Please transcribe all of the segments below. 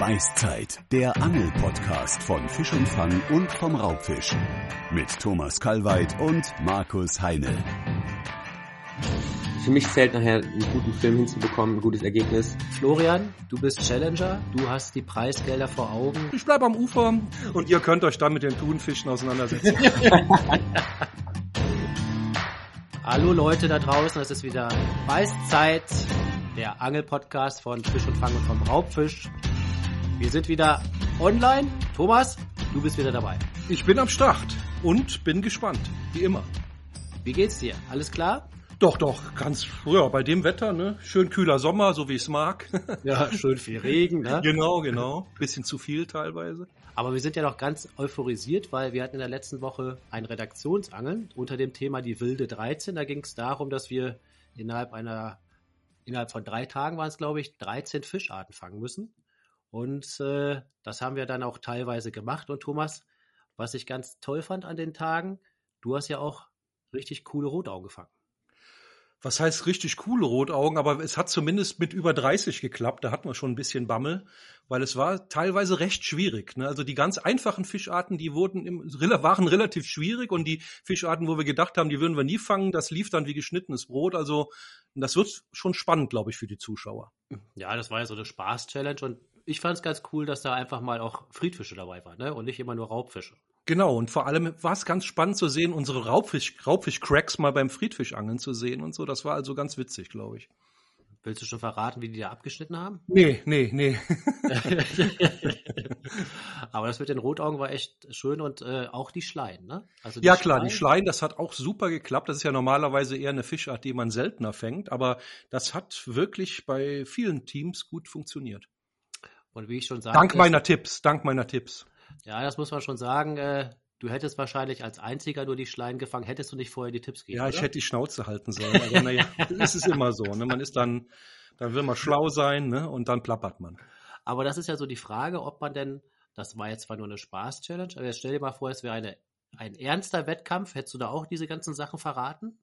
Beißzeit, der Angel-Podcast von Fisch und Fang und vom Raubfisch. Mit Thomas Kalweit und Markus Heine. Für mich zählt nachher einen guten Film hinzubekommen, ein gutes Ergebnis. Florian, du bist Challenger, du hast die Preisgelder vor Augen. Ich bleibe am Ufer und ihr könnt euch dann mit den Thunfischen auseinandersetzen. Hallo Leute da draußen, es ist wieder Beißzeit, der Angelpodcast von Fisch und Fang und vom Raubfisch. Wir sind wieder online. Thomas, du bist wieder dabei. Ich bin am Start und bin gespannt, wie immer. Wie geht's dir? Alles klar? Doch, doch, ganz früher bei dem Wetter, ne? Schön kühler Sommer, so wie ich es mag. Ja, schön viel Regen, ne? genau, genau. Bisschen zu viel teilweise. Aber wir sind ja noch ganz euphorisiert, weil wir hatten in der letzten Woche ein Redaktionsangeln unter dem Thema die wilde 13. Da ging es darum, dass wir innerhalb einer, innerhalb von drei Tagen waren es, glaube ich, 13 Fischarten fangen müssen. Und äh, das haben wir dann auch teilweise gemacht. Und Thomas, was ich ganz toll fand an den Tagen, du hast ja auch richtig coole Rotaugen gefangen. Was heißt richtig coole Rotaugen, aber es hat zumindest mit über 30 geklappt. Da hatten wir schon ein bisschen Bammel, weil es war teilweise recht schwierig. Ne? Also die ganz einfachen Fischarten, die wurden im, waren relativ schwierig und die Fischarten, wo wir gedacht haben, die würden wir nie fangen, das lief dann wie geschnittenes Brot. Also das wird schon spannend, glaube ich, für die Zuschauer. Ja, das war ja so eine Spaß-Challenge und ich fand es ganz cool, dass da einfach mal auch Friedfische dabei waren ne? und nicht immer nur Raubfische. Genau, und vor allem war es ganz spannend zu sehen, unsere Raubfisch, Raubfisch-Cracks mal beim Friedfischangeln zu sehen und so. Das war also ganz witzig, glaube ich. Willst du schon verraten, wie die da abgeschnitten haben? Nee, nee, nee. Aber das mit den Rotaugen war echt schön und äh, auch die Schleien, ne? Also die ja klar, Schleien, die Schleien, das hat auch super geklappt. Das ist ja normalerweise eher eine Fischart, die man seltener fängt, aber das hat wirklich bei vielen Teams gut funktioniert. Und wie ich schon sagte. Dank meiner Tipps, dank meiner Tipps. Ja, das muss man schon sagen. Äh, du hättest wahrscheinlich als einziger nur die Schleien gefangen. Hättest du nicht vorher die Tipps gegeben? Ja, ich oder? hätte die Schnauze halten sollen. Aber naja, das ist immer so. Ne? Man ist dann, dann will man schlau sein ne? und dann plappert man. Aber das ist ja so die Frage, ob man denn, das war jetzt zwar nur eine Spaß-Challenge, aber jetzt stell dir mal vor, es wäre eine, ein ernster Wettkampf. Hättest du da auch diese ganzen Sachen verraten?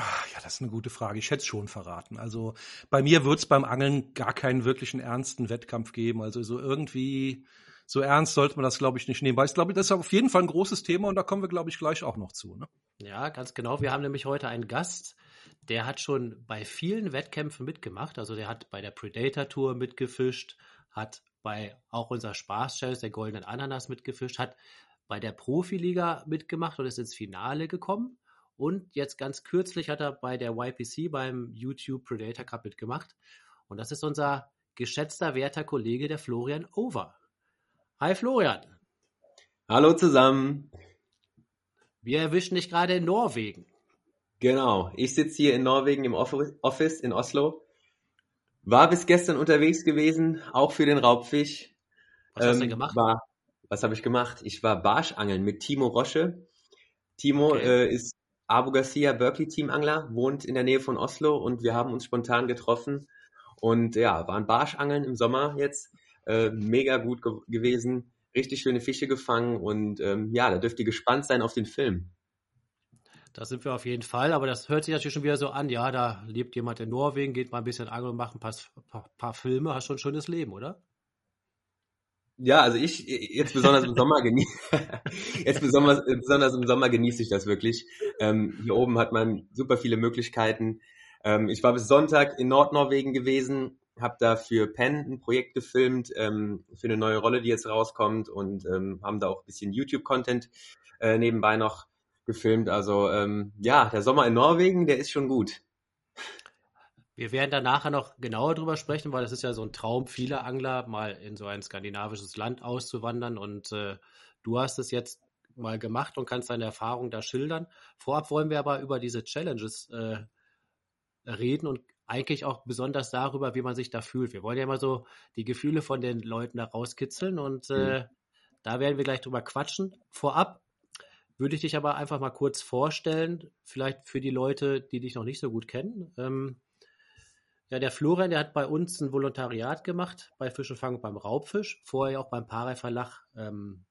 Ach, ja, das ist eine gute Frage. Ich hätte es schon verraten. Also bei mir wird es beim Angeln gar keinen wirklichen ernsten Wettkampf geben. Also so irgendwie so ernst sollte man das, glaube ich, nicht nehmen. Weil ich glaube, das ist auf jeden Fall ein großes Thema und da kommen wir, glaube ich, gleich auch noch zu. Ne? Ja, ganz genau. Wir haben nämlich heute einen Gast, der hat schon bei vielen Wettkämpfen mitgemacht. Also der hat bei der Predator Tour mitgefischt, hat bei auch unserer Spaß-Challenge, der Goldenen Ananas mitgefischt, hat bei der Profiliga mitgemacht und ist ins Finale gekommen. Und jetzt ganz kürzlich hat er bei der YPC beim YouTube Predator Cup mitgemacht. Und das ist unser geschätzter, werter Kollege, der Florian Over. Hi Florian. Hallo zusammen. Wir erwischen dich gerade in Norwegen. Genau, ich sitze hier in Norwegen im Office in Oslo. War bis gestern unterwegs gewesen, auch für den Raubfisch. Was ähm, hast du ähm, gemacht? War, was habe ich gemacht? Ich war Barschangeln mit Timo Rosche. Timo okay. äh, ist Abu Garcia Berkeley Teamangler, wohnt in der Nähe von Oslo und wir haben uns spontan getroffen und ja, waren Barschangeln im Sommer jetzt. Äh, mega gut ge gewesen, richtig schöne Fische gefangen und ähm, ja, da dürft ihr gespannt sein auf den Film. Da sind wir auf jeden Fall, aber das hört sich natürlich schon wieder so an, ja, da lebt jemand in Norwegen, geht mal ein bisschen angeln und macht ein paar, paar, paar Filme, hast schon ein schönes Leben, oder? Ja, also ich jetzt besonders im Sommer genieße jetzt besonders, besonders im Sommer genieße ich das wirklich. Ähm, hier oben hat man super viele Möglichkeiten. Ähm, ich war bis Sonntag in Nordnorwegen gewesen, habe da für Penn ein Projekt gefilmt ähm, für eine neue Rolle, die jetzt rauskommt und ähm, haben da auch ein bisschen YouTube-Content äh, nebenbei noch gefilmt. Also ähm, ja, der Sommer in Norwegen, der ist schon gut. Wir werden da nachher noch genauer drüber sprechen, weil es ist ja so ein Traum vieler Angler, mal in so ein skandinavisches Land auszuwandern. Und äh, du hast es jetzt mal gemacht und kannst deine Erfahrung da schildern. Vorab wollen wir aber über diese Challenges äh, reden und eigentlich auch besonders darüber, wie man sich da fühlt. Wir wollen ja immer so die Gefühle von den Leuten da rauskitzeln und äh, mhm. da werden wir gleich drüber quatschen. Vorab würde ich dich aber einfach mal kurz vorstellen, vielleicht für die Leute, die dich noch nicht so gut kennen. Ähm, ja, der Florian, der hat bei uns ein Volontariat gemacht bei Fisch und Fang beim Raubfisch, vorher auch beim Parei Verlag ähm,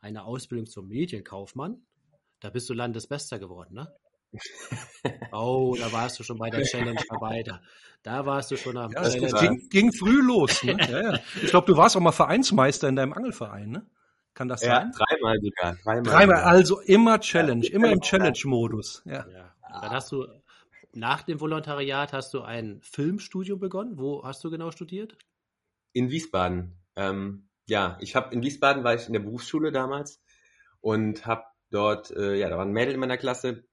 eine Ausbildung zum Medienkaufmann. Da bist du Landesbester geworden, ne? Oh, da warst du schon bei der Challenge vorbei. Da, da warst du schon am Ja, ging, ging früh los. Ne? Ja, ja. Ich glaube, du warst auch mal Vereinsmeister in deinem Angelverein, ne? Kann das Ja, sein? dreimal sogar. Dreimal. Dreimal, sogar. also immer Challenge, immer im Challenge-Modus. Ja. Ja. Dann hast du nach dem Volontariat hast du ein Filmstudium begonnen. Wo hast du genau studiert? In Wiesbaden. Ähm, ja, ich habe in Wiesbaden war ich in der Berufsschule damals und habe dort, äh, ja, da war ein Mädel in meiner Klasse,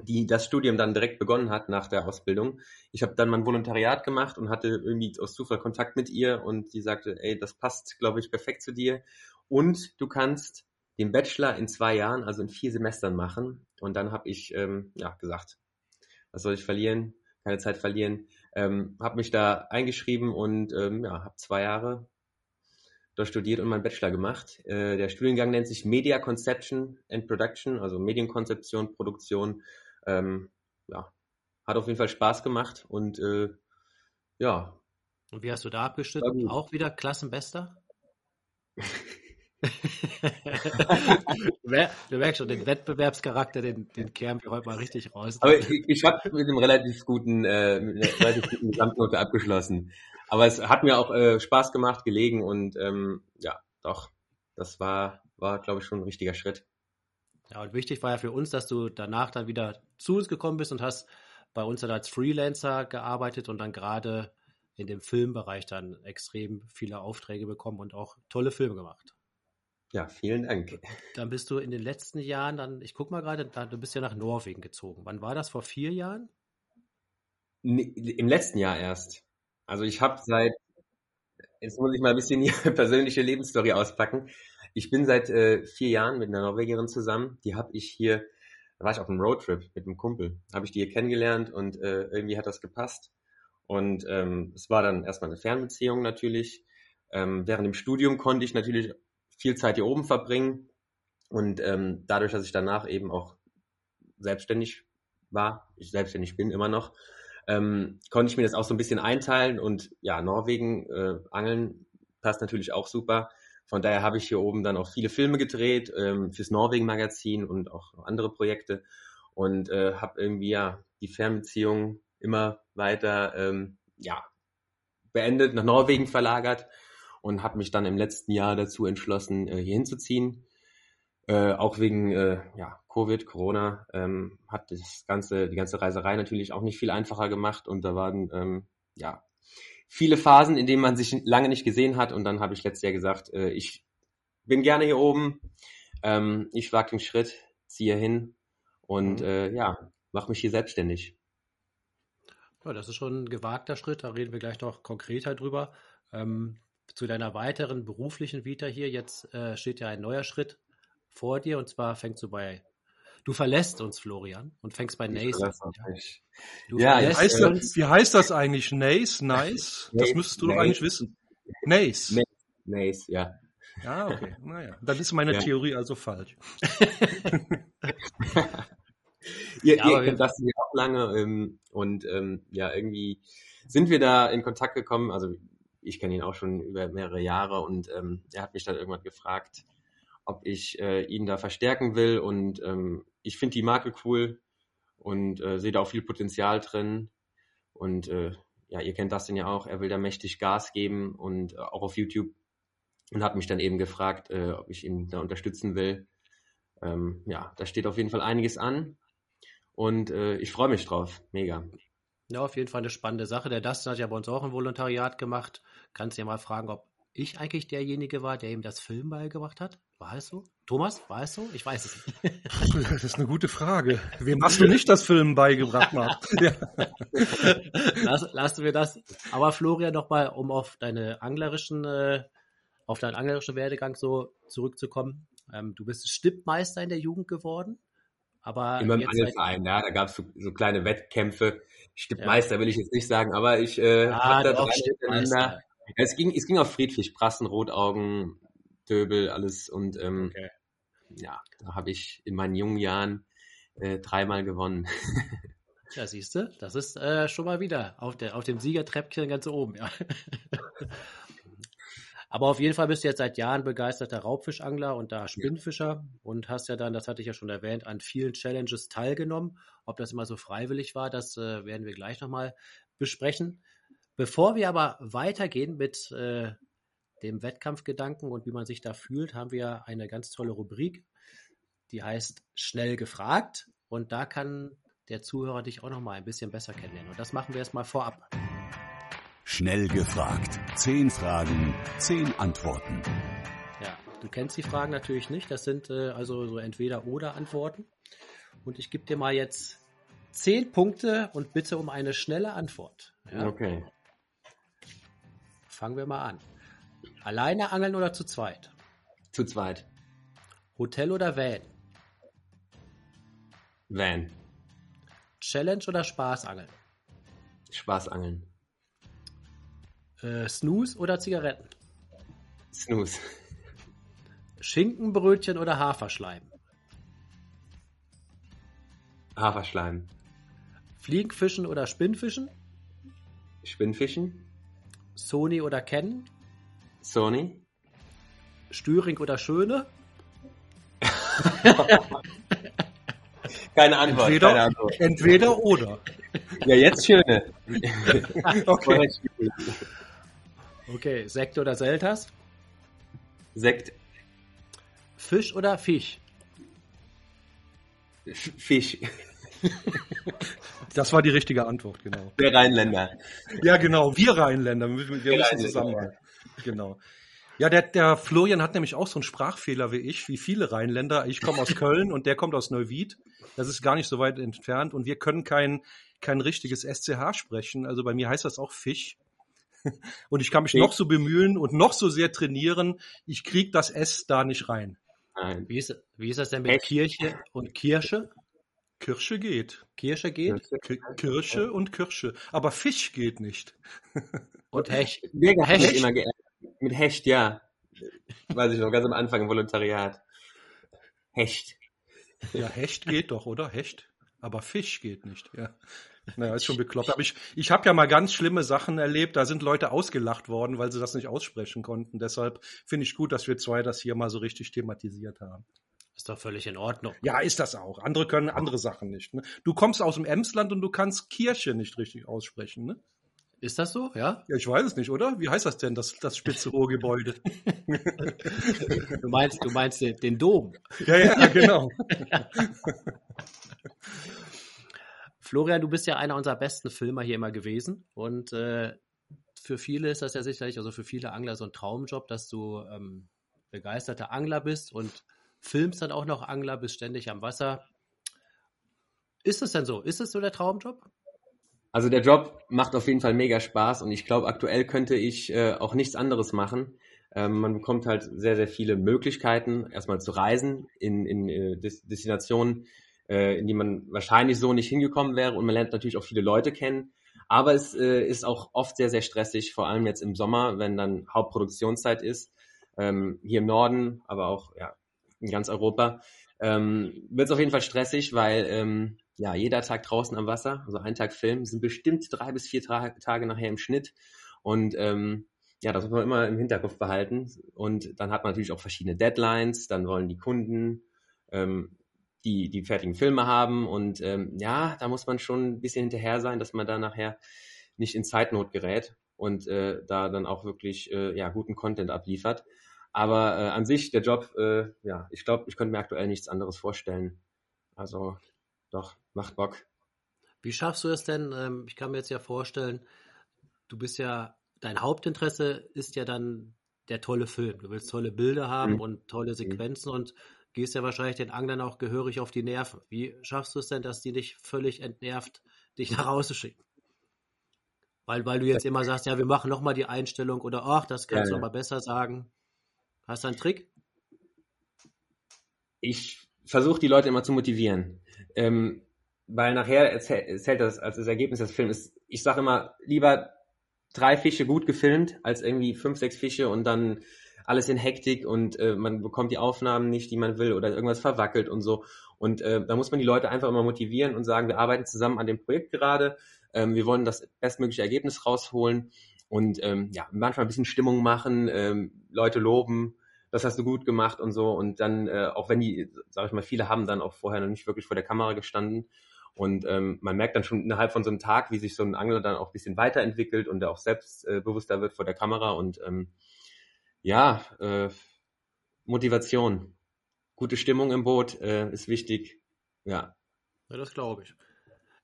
die das Studium dann direkt begonnen hat nach der Ausbildung. Ich habe dann mein Volontariat gemacht und hatte irgendwie aus Zufall Kontakt mit ihr und die sagte, ey, das passt, glaube ich, perfekt zu dir. Und du kannst den Bachelor in zwei Jahren, also in vier Semestern machen. Und dann habe ich ähm, ja gesagt, was soll ich verlieren? Keine Zeit verlieren. Ähm, habe mich da eingeschrieben und ähm, ja, habe zwei Jahre dort studiert und meinen Bachelor gemacht. Äh, der Studiengang nennt sich Media Conception and Production, also Medienkonzeption, Produktion. Ähm, ja, hat auf jeden Fall Spaß gemacht und äh, ja, Und wie hast du da abgeschnitten? gut. Auch wieder Klassenbester? du mer- du merkst schon, den Wettbewerbscharakter, den, den kehren wir heute mal richtig raus. aber ich, ich habe mit einem relativ guten, äh, mit einer relativ guten Gesamtnote abgeschlossen. Aber es hat mir auch äh, Spaß gemacht, gelegen und ähm, ja, doch, das war, war glaube ich schon ein richtiger Schritt. Ja, und wichtig war ja für uns, dass du danach dann wieder zu uns gekommen bist und hast bei uns dann als Freelancer gearbeitet und dann gerade in dem Filmbereich dann extrem viele Aufträge bekommen und auch tolle Filme gemacht. Ja, vielen Dank. Dann bist du in den letzten Jahren dann, ich guck mal gerade, du bist ja nach Norwegen gezogen. Wann war das? Vor vier Jahren? Nee, Im letzten Jahr erst. Also ich habe seit, jetzt muss ich mal ein bisschen die persönliche Lebensstory auspacken. Ich bin seit äh, vier Jahren mit einer Norwegerin zusammen. Die habe ich hier, da war ich auf einem Roadtrip mit einem Kumpel. Habe ich die hier kennengelernt und äh, irgendwie hat das gepasst. Und ähm, es war dann erstmal eine Fernbeziehung natürlich. Ähm, während dem Studium konnte ich natürlich viel Zeit hier oben verbringen. Und ähm, dadurch, dass ich danach eben auch selbstständig war, ich selbstständig bin immer noch, ähm, konnte ich mir das auch so ein bisschen einteilen und ja, Norwegen, äh, Angeln passt natürlich auch super. Von daher habe ich hier oben dann auch viele Filme gedreht ähm, fürs Norwegen-Magazin und auch andere Projekte und äh, habe irgendwie ja die Fernbeziehung immer weiter ähm, ja beendet, nach Norwegen verlagert und habe mich dann im letzten Jahr dazu entschlossen, äh, hier hinzuziehen. Äh, auch wegen äh, ja, Covid, Corona ähm, hat das ganze, die ganze Reiserei natürlich auch nicht viel einfacher gemacht und da waren ähm, ja viele Phasen, in denen man sich lange nicht gesehen hat und dann habe ich letztes Jahr gesagt, äh, ich bin gerne hier oben, ähm, ich wage den Schritt, ziehe hin und Mhm. äh, ja, mache mich hier selbstständig. Ja, das ist schon ein gewagter Schritt, da reden wir gleich noch konkreter drüber. Ähm, zu deiner weiteren beruflichen Vita hier, jetzt äh, steht ja ein neuer Schritt vor dir und zwar fängst du bei, du verlässt uns, Florian, und fängst bei Nace an. Ja? Ja, heißt, äh, das, wie heißt das eigentlich? Nice, nice? Das Nace, müsstest du doch Nace. eigentlich wissen. Nice. Nace. Nice, ja. Ah, okay. Naja, dann ist meine Ja. Theorie also falsch. Ihr, Ja, aber ihr wir- kennt das ja auch lange ähm, und ähm, ja, irgendwie sind wir da in Kontakt gekommen. Also ich kenne ihn auch schon über mehrere Jahre und ähm, er hat mich dann irgendwann gefragt, ob ich äh, ihn da verstärken will und ähm, ich finde die Marke cool und äh, sehe da auch viel Potenzial drin und äh, ja, ihr kennt das denn ja auch, er will da mächtig Gas geben und äh, auch auf YouTube und hat mich dann eben gefragt, äh, ob ich ihn da unterstützen will. Ähm, ja, da steht auf jeden Fall einiges an. Und äh, ich freue mich drauf. Mega. Ja, auf jeden Fall eine spannende Sache. Der Dustin hat ja bei uns auch ein Volontariat gemacht. Kannst ja mal fragen, ob ich eigentlich derjenige war, der ihm das Film beigebracht hat. War es so? Thomas, war es so? Ich weiß es nicht. Das ist eine gute Frage. Wem hast du nicht das Film beigebracht, Marc? Ja. Lass, lassen wir das. Aber Florian, nochmal, um auf deine anglerischen, äh, auf deinen anglerischen Werdegang so zurückzukommen. Ähm, du bist Stippmeister in der Jugend geworden. Aber Immer im Angelverein, ja, da gab es so, so kleine Wettkämpfe. Stippmeister will ich jetzt nicht sagen, aber ich äh, ah, hab da drei. Ja, es ging, es ging auf Friedfisch, Brassen, Rotaugen, Döbel, alles und ähm, Okay. ja, da habe ich in meinen jungen Jahren äh, dreimal gewonnen. Ja, siehst du, das ist äh, schon mal wieder auf, der, auf dem Siegertreppchen ganz oben. Ja. Aber auf jeden Fall bist du jetzt seit Jahren begeisterter Raubfischangler und da Spinnfischer und hast ja dann, das hatte ich ja schon erwähnt, an vielen Challenges teilgenommen. Ob das immer so freiwillig war, das äh, werden wir gleich nochmal besprechen. Bevor wir aber weitergehen mit äh, dem Wettkampfgedanken und wie man sich da fühlt, haben wir eine ganz tolle Rubrik, die heißt Schnell gefragt. Und da kann der Zuhörer dich auch nochmal ein bisschen besser kennenlernen. Und das machen wir erstmal vorab. Schnell gefragt. Zehn Fragen, zehn Antworten. Ja, du kennst die Fragen natürlich nicht. Das sind äh, also so entweder oder Antworten. Und ich gebe dir mal jetzt zehn Punkte und bitte um eine schnelle Antwort. Ja? Okay. Fangen wir mal an. Alleine angeln oder zu zweit? Zu zweit. Hotel oder Van? Van. Challenge oder Spaßangeln? Spaßangeln. Äh, Snooze oder Zigaretten? Snooze. Schinkenbrötchen oder Haferschleim? Haferschleim. Fliegenfischen oder Spinnfischen? Spinnfischen. Sony oder Canon? Sony. Stüring oder Schöne? Keine Antwort. Entweder, keine Antwort. entweder oder. Ja, jetzt schöne. Okay. Okay, Sekt oder Selters? Sekt. Fisch oder Fisch? F- Fisch. Das war die richtige Antwort, genau. Der Rheinländer. Ja, genau. Wir Rheinländer, wir, wir müssen Rheinländer. zusammenhalten. Genau. Ja, der, der Florian hat nämlich auch so einen Sprachfehler wie ich, wie viele Rheinländer. Ich komme aus Köln und der kommt aus Neuwied. Das ist gar nicht so weit entfernt und wir können kein, kein richtiges SCH sprechen. Also bei mir heißt das auch Fisch. Und ich kann mich noch so bemühen und noch so sehr trainieren. Ich krieg das S da nicht rein. Nein. Wie ist, wie ist das denn mit Hecht. Kirche und Kirsche? Kirsche geht. Kirsche geht Ki- Kirsche und Kirsche. Aber Fisch geht nicht. und Hecht. Mega Hecht. Hecht. Immer. Mit Hecht, ja. Weiß ich noch, ganz am Anfang im Volontariat. Hecht. Ja, Hecht geht doch, oder? Hecht. Aber Fisch geht nicht, ja. Naja, ist schon bekloppt. Aber ich, ich habe ja mal ganz schlimme Sachen erlebt. Da sind Leute ausgelacht worden, weil sie das nicht aussprechen konnten. Deshalb finde ich gut, dass wir zwei das hier mal so richtig thematisiert haben. Ist doch völlig in Ordnung. Ja, ist das auch. Andere können andere Sachen nicht. Ne? Du kommst aus dem Emsland und du kannst Kirche nicht richtig aussprechen. Ne? Ist das so? Ja? Ja, ich weiß es nicht, oder? Wie heißt das denn, das, das spitze Rohrgebäude? Du meinst, du meinst den, den Dom. ja, ja, genau. Florian, du bist ja einer unserer besten Filmer hier immer gewesen und äh, für viele ist das ja sicherlich, also für viele Angler so ein Traumjob, dass du ähm, begeisterter Angler bist und filmst dann auch noch Angler, bist ständig am Wasser. Ist es denn so? Ist es so der Traumjob? Also der Job macht auf jeden Fall mega Spaß und ich glaube, aktuell könnte ich äh, auch nichts anderes machen. Ähm, man bekommt halt sehr, sehr viele Möglichkeiten, erstmal zu reisen in, in äh, Des Destinationen, äh, in die man wahrscheinlich so nicht hingekommen wäre und man lernt natürlich auch viele Leute kennen. Aber es äh, ist auch oft sehr, sehr stressig, vor allem jetzt im Sommer, wenn dann Hauptproduktionszeit ist. Ähm, hier im Norden, aber auch ja, in ganz Europa, ähm, wird es auf jeden Fall stressig, weil ähm, ja, jeder Tag draußen am Wasser, also ein Tag Film, sind bestimmt drei bis vier Tra Tage nachher im Schnitt. Und ähm, ja, das muss man immer im Hinterkopf behalten. Und dann hat man natürlich auch verschiedene Deadlines, dann wollen die Kunden ähm, die, die fertigen Filme haben. Und ähm, ja, da muss man schon ein bisschen hinterher sein, dass man da nachher nicht in Zeitnot gerät und äh, da dann auch wirklich äh, ja, guten Content abliefert. Aber äh, an sich, der Job, äh, ja, ich glaube, ich könnte mir aktuell nichts anderes vorstellen. Also doch, macht Bock. Wie schaffst du es denn? Ähm, ich kann mir jetzt ja vorstellen, du bist ja, dein Hauptinteresse ist ja dann der tolle Film. Du willst tolle Bilder haben Mhm. und tolle Sequenzen und gehst ja wahrscheinlich den Anglern auch gehörig auf die Nerven. Wie schaffst du es denn, dass die nicht völlig entnervt dich nach Hause schicken? Weil, weil du jetzt immer sagst, ja, wir machen nochmal die Einstellung oder ach, das kannst Ja, du ja. besser sagen. Hast du einen Trick? ich versuche die Leute immer zu motivieren. Ähm, weil nachher erzähl- erzählt das als das Ergebnis des Films ist, ich sage immer, lieber drei Fische gut gefilmt, als irgendwie fünf, sechs Fische und dann alles in Hektik und äh, man bekommt die Aufnahmen nicht, die man will oder irgendwas verwackelt und so. Und äh, da muss man die Leute einfach immer motivieren und sagen, wir arbeiten zusammen an dem Projekt gerade, ähm, wir wollen das bestmögliche Ergebnis rausholen und ähm, ja, manchmal ein bisschen Stimmung machen, ähm, Leute loben, das hast du gut gemacht und so. Und dann, äh, auch wenn die, sag ich mal, viele haben dann auch vorher noch nicht wirklich vor der Kamera gestanden. Und ähm, man merkt dann schon innerhalb von so einem Tag, wie sich so ein Angler dann auch ein bisschen weiterentwickelt und der auch selbstbewusster äh, wird vor der Kamera. Und ähm, ja, äh, Motivation, gute Stimmung im Boot äh, ist wichtig. Ja. Ja, das glaube ich.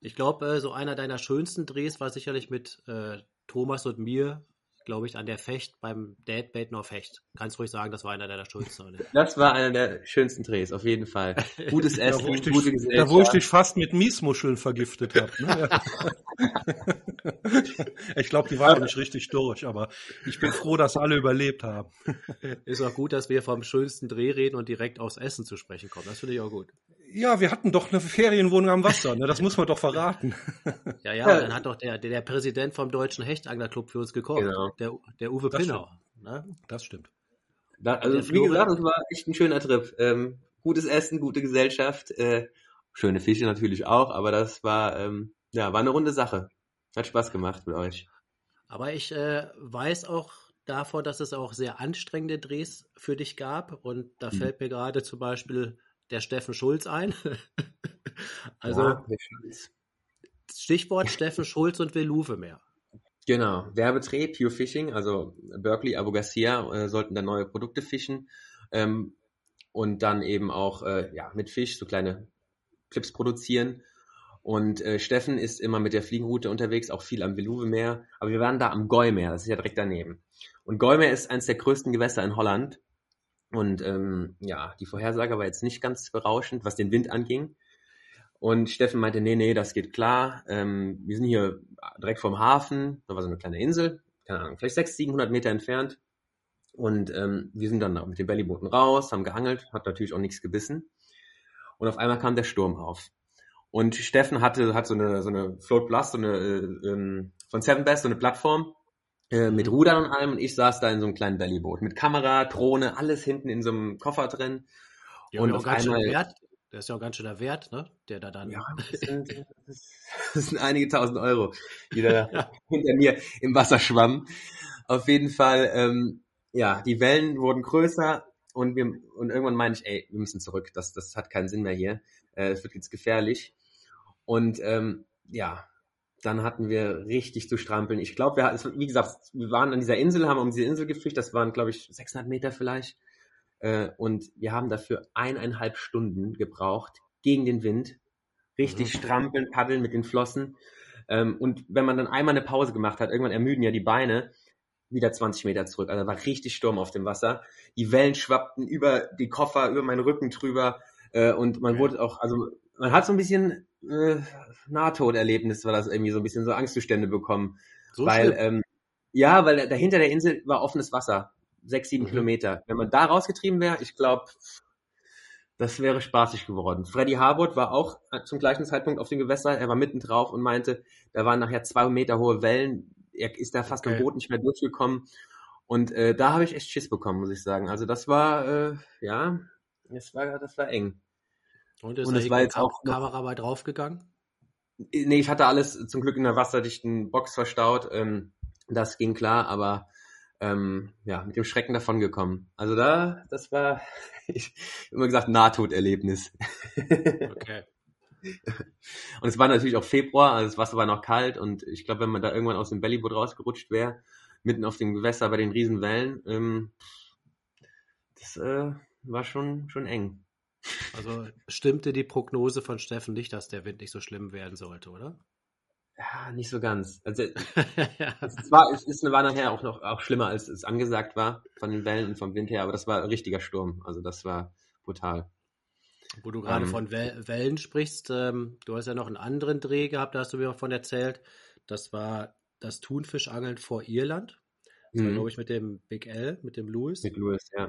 Ich glaube, äh, so einer deiner schönsten Drehs war sicherlich mit äh, Thomas und mir glaube ich, an der Fecht beim Dead Bait Nor Fecht. Kannst ruhig sagen, das war einer der schönsten. Das war einer der schönsten Drehs, auf jeden Fall. Gutes Essen, da, gute dich, Gesellschaft. Da, wo ich dich fast mit Miesmuscheln vergiftet habe. Ne? ich glaube, die waren nicht richtig durch, aber ich bin froh, dass alle überlebt haben. Ist auch gut, dass wir vom schönsten Dreh reden und direkt aufs Essen zu sprechen kommen. Das finde ich auch gut. Ja, wir hatten doch eine Ferienwohnung am Wasser, ne? das muss man doch verraten. Ja, ja, dann hat doch der, der, der Präsident vom Deutschen Hechtanglerclub für uns gekocht, genau. der, der Uwe das Pinner. Ne? Das stimmt. Da, also, wie gesagt, es war echt ein schöner Trip. Ähm, gutes Essen, gute Gesellschaft, äh, schöne Fische natürlich auch, aber das war, ähm, ja, war eine runde Sache. Hat Spaß gemacht mit euch. Aber ich äh, weiß auch davon, dass es auch sehr anstrengende Drehs für dich gab. Und da hm. fällt mir gerade zum Beispiel der Steffen Schulz ein. also ja, Stichwort Steffen Schulz und Veluve mehr. Genau, Werbedreh, Pure Fishing, also Berkeley, Abu Garcia äh, sollten dann neue Produkte fischen ähm, und dann eben auch äh, ja, mit Fisch so kleine Clips produzieren. Und äh, Steffen ist immer mit der Fliegenroute unterwegs, auch viel am Veluwe-Meer. Aber wir waren da am Gäumeer, das ist ja direkt daneben. Und Gäumeer ist eines der größten Gewässer in Holland. Und ähm, ja, die Vorhersage war jetzt nicht ganz berauschend, was den Wind anging. Und Steffen meinte, nee, nee, das geht klar. Ähm, wir sind hier direkt vom Hafen, da war so eine kleine Insel, keine Ahnung, vielleicht 600, 700 Meter entfernt. Und ähm, wir sind dann mit den Bellybooten raus, haben geangelt, hat natürlich auch nichts gebissen. Und auf einmal kam der Sturm auf. Und Steffen hatte hat so eine so eine Float Plus, so eine äh, ähm, von Seven Best, so eine Plattform äh, mit Rudern und allem. Und ich saß da in so einem kleinen Bellyboot mit Kamera, Drohne, alles hinten in so einem Koffer drin. Ja, und auf einmal Wert, der ist ja auch ganz schön der Wert, ne? Der da dann. Ja, das sind, das sind einige tausend Euro, die da ja. hinter mir im Wasser schwammen. Auf jeden Fall, ähm, ja, die Wellen wurden größer und wir und irgendwann meine ich, ey, wir müssen zurück. Das, das hat keinen Sinn mehr hier. Äh, es wird jetzt gefährlich. Und ähm, ja, dann hatten wir richtig zu strampeln. Ich glaube, wir, wie gesagt, wir waren an dieser Insel, haben um diese Insel gefischt. Das waren, glaube ich, 600 Meter vielleicht. Äh, und wir haben dafür eineinhalb Stunden gebraucht gegen den Wind. Richtig mhm. strampeln, paddeln mit den Flossen. Ähm, und wenn man dann einmal eine Pause gemacht hat, irgendwann ermüden ja die Beine, wieder 20 Meter zurück. Also war richtig Sturm auf dem Wasser. Die Wellen schwappten über die Koffer, über meinen Rücken drüber. Äh, und man wurde auch, also man hat so ein bisschen äh, Nahtoderlebnis, war das irgendwie so ein bisschen so Angstzustände bekommen. So weil, ähm, ja, weil dahinter der Insel war offenes Wasser. Sechs, sieben mhm. Kilometer. Wenn man da rausgetrieben wäre, ich glaube, das wäre spaßig geworden. Freddy Harwood war auch zum gleichen Zeitpunkt auf dem Gewässer. Er war mitten drauf und meinte, da waren nachher zwei Meter hohe Wellen. Er ist da fast okay. im Boot nicht mehr durchgekommen. Und äh, da habe ich echt Schiss bekommen, muss ich sagen. Also das war, äh, ja, das war, das war eng. Und ist und es war jetzt auch Kamera bei draufgegangen? Nee, ich hatte alles zum Glück in der wasserdichten Box verstaut. Ähm, das ging klar, aber ähm, ja, mit dem Schrecken davon gekommen. Also da, das war, ich immer gesagt, Nahtoderlebnis. Okay. Und es war natürlich auch Februar, also das Wasser war noch kalt und ich glaube, wenn man da irgendwann aus dem Bellyboot rausgerutscht wäre, mitten auf dem Gewässer bei den Riesenwellen, ähm, das äh, war schon, schon eng. Also stimmte die Prognose von Steffen nicht, dass der Wind nicht so schlimm werden sollte, oder? Ja, nicht so ganz. Also es war, es ist, war nachher auch noch auch schlimmer, als es angesagt war von den Wellen und vom Wind her, aber das war ein richtiger Sturm. Also das war brutal. Wo du gerade ähm, von Wellen sprichst, ähm, du hast ja noch einen anderen Dreh gehabt, da hast du mir auch von erzählt. Das war das Thunfischangeln vor Irland. Das war, mhm. glaube ich, mit dem Big L, mit dem Louis. Mit Louis, ja.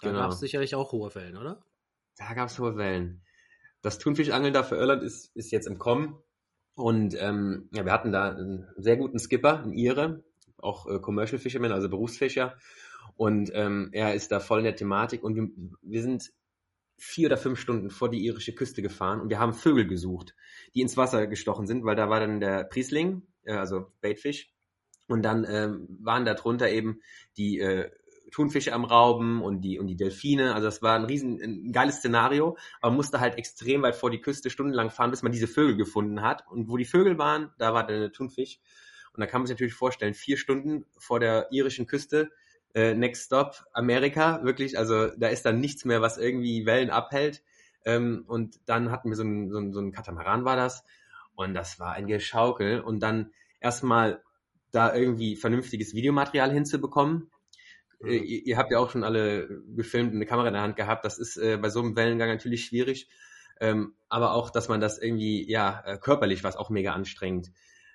Da genau. gab es sicherlich auch hohe Wellen, oder? Da gab es hohe Wellen. Das Thunfischangeln da für Irland ist, ist jetzt im Kommen. Und ähm, ja, wir hatten da einen sehr guten Skipper, einen Ire, auch äh, Commercial Fisherman, also Berufsfischer. Und ähm, er ist da voll in der Thematik. Und wir, wir sind vier oder fünf Stunden vor die irische Küste gefahren und wir haben Vögel gesucht, die ins Wasser gestochen sind, weil da war dann der Priesling, äh, also Baitfish. Und dann ähm, waren da drunter eben die äh, Thunfische am Rauben und die, und die Delfine. Also das war ein riesen, ein geiles Szenario, aber man musste halt extrem weit vor die Küste stundenlang fahren, bis man diese Vögel gefunden hat. Und wo die Vögel waren, da war der Thunfisch. Und da kann man sich natürlich vorstellen, vier Stunden vor der irischen Küste, äh, Next Stop, Amerika, wirklich, also da ist dann nichts mehr, was irgendwie Wellen abhält. Ähm, und dann hatten wir so ein, so so ein Katamaran war das. Und das war ein Geschaukel. Und dann erstmal da irgendwie vernünftiges Videomaterial hinzubekommen. Mhm. Ihr, ihr, habt ja auch schon alle gefilmt und eine Kamera in der Hand gehabt. Das ist äh, bei so einem Wellengang natürlich schwierig. Ähm, aber auch, dass man das irgendwie, ja, äh, körperlich was auch mega anstrengend.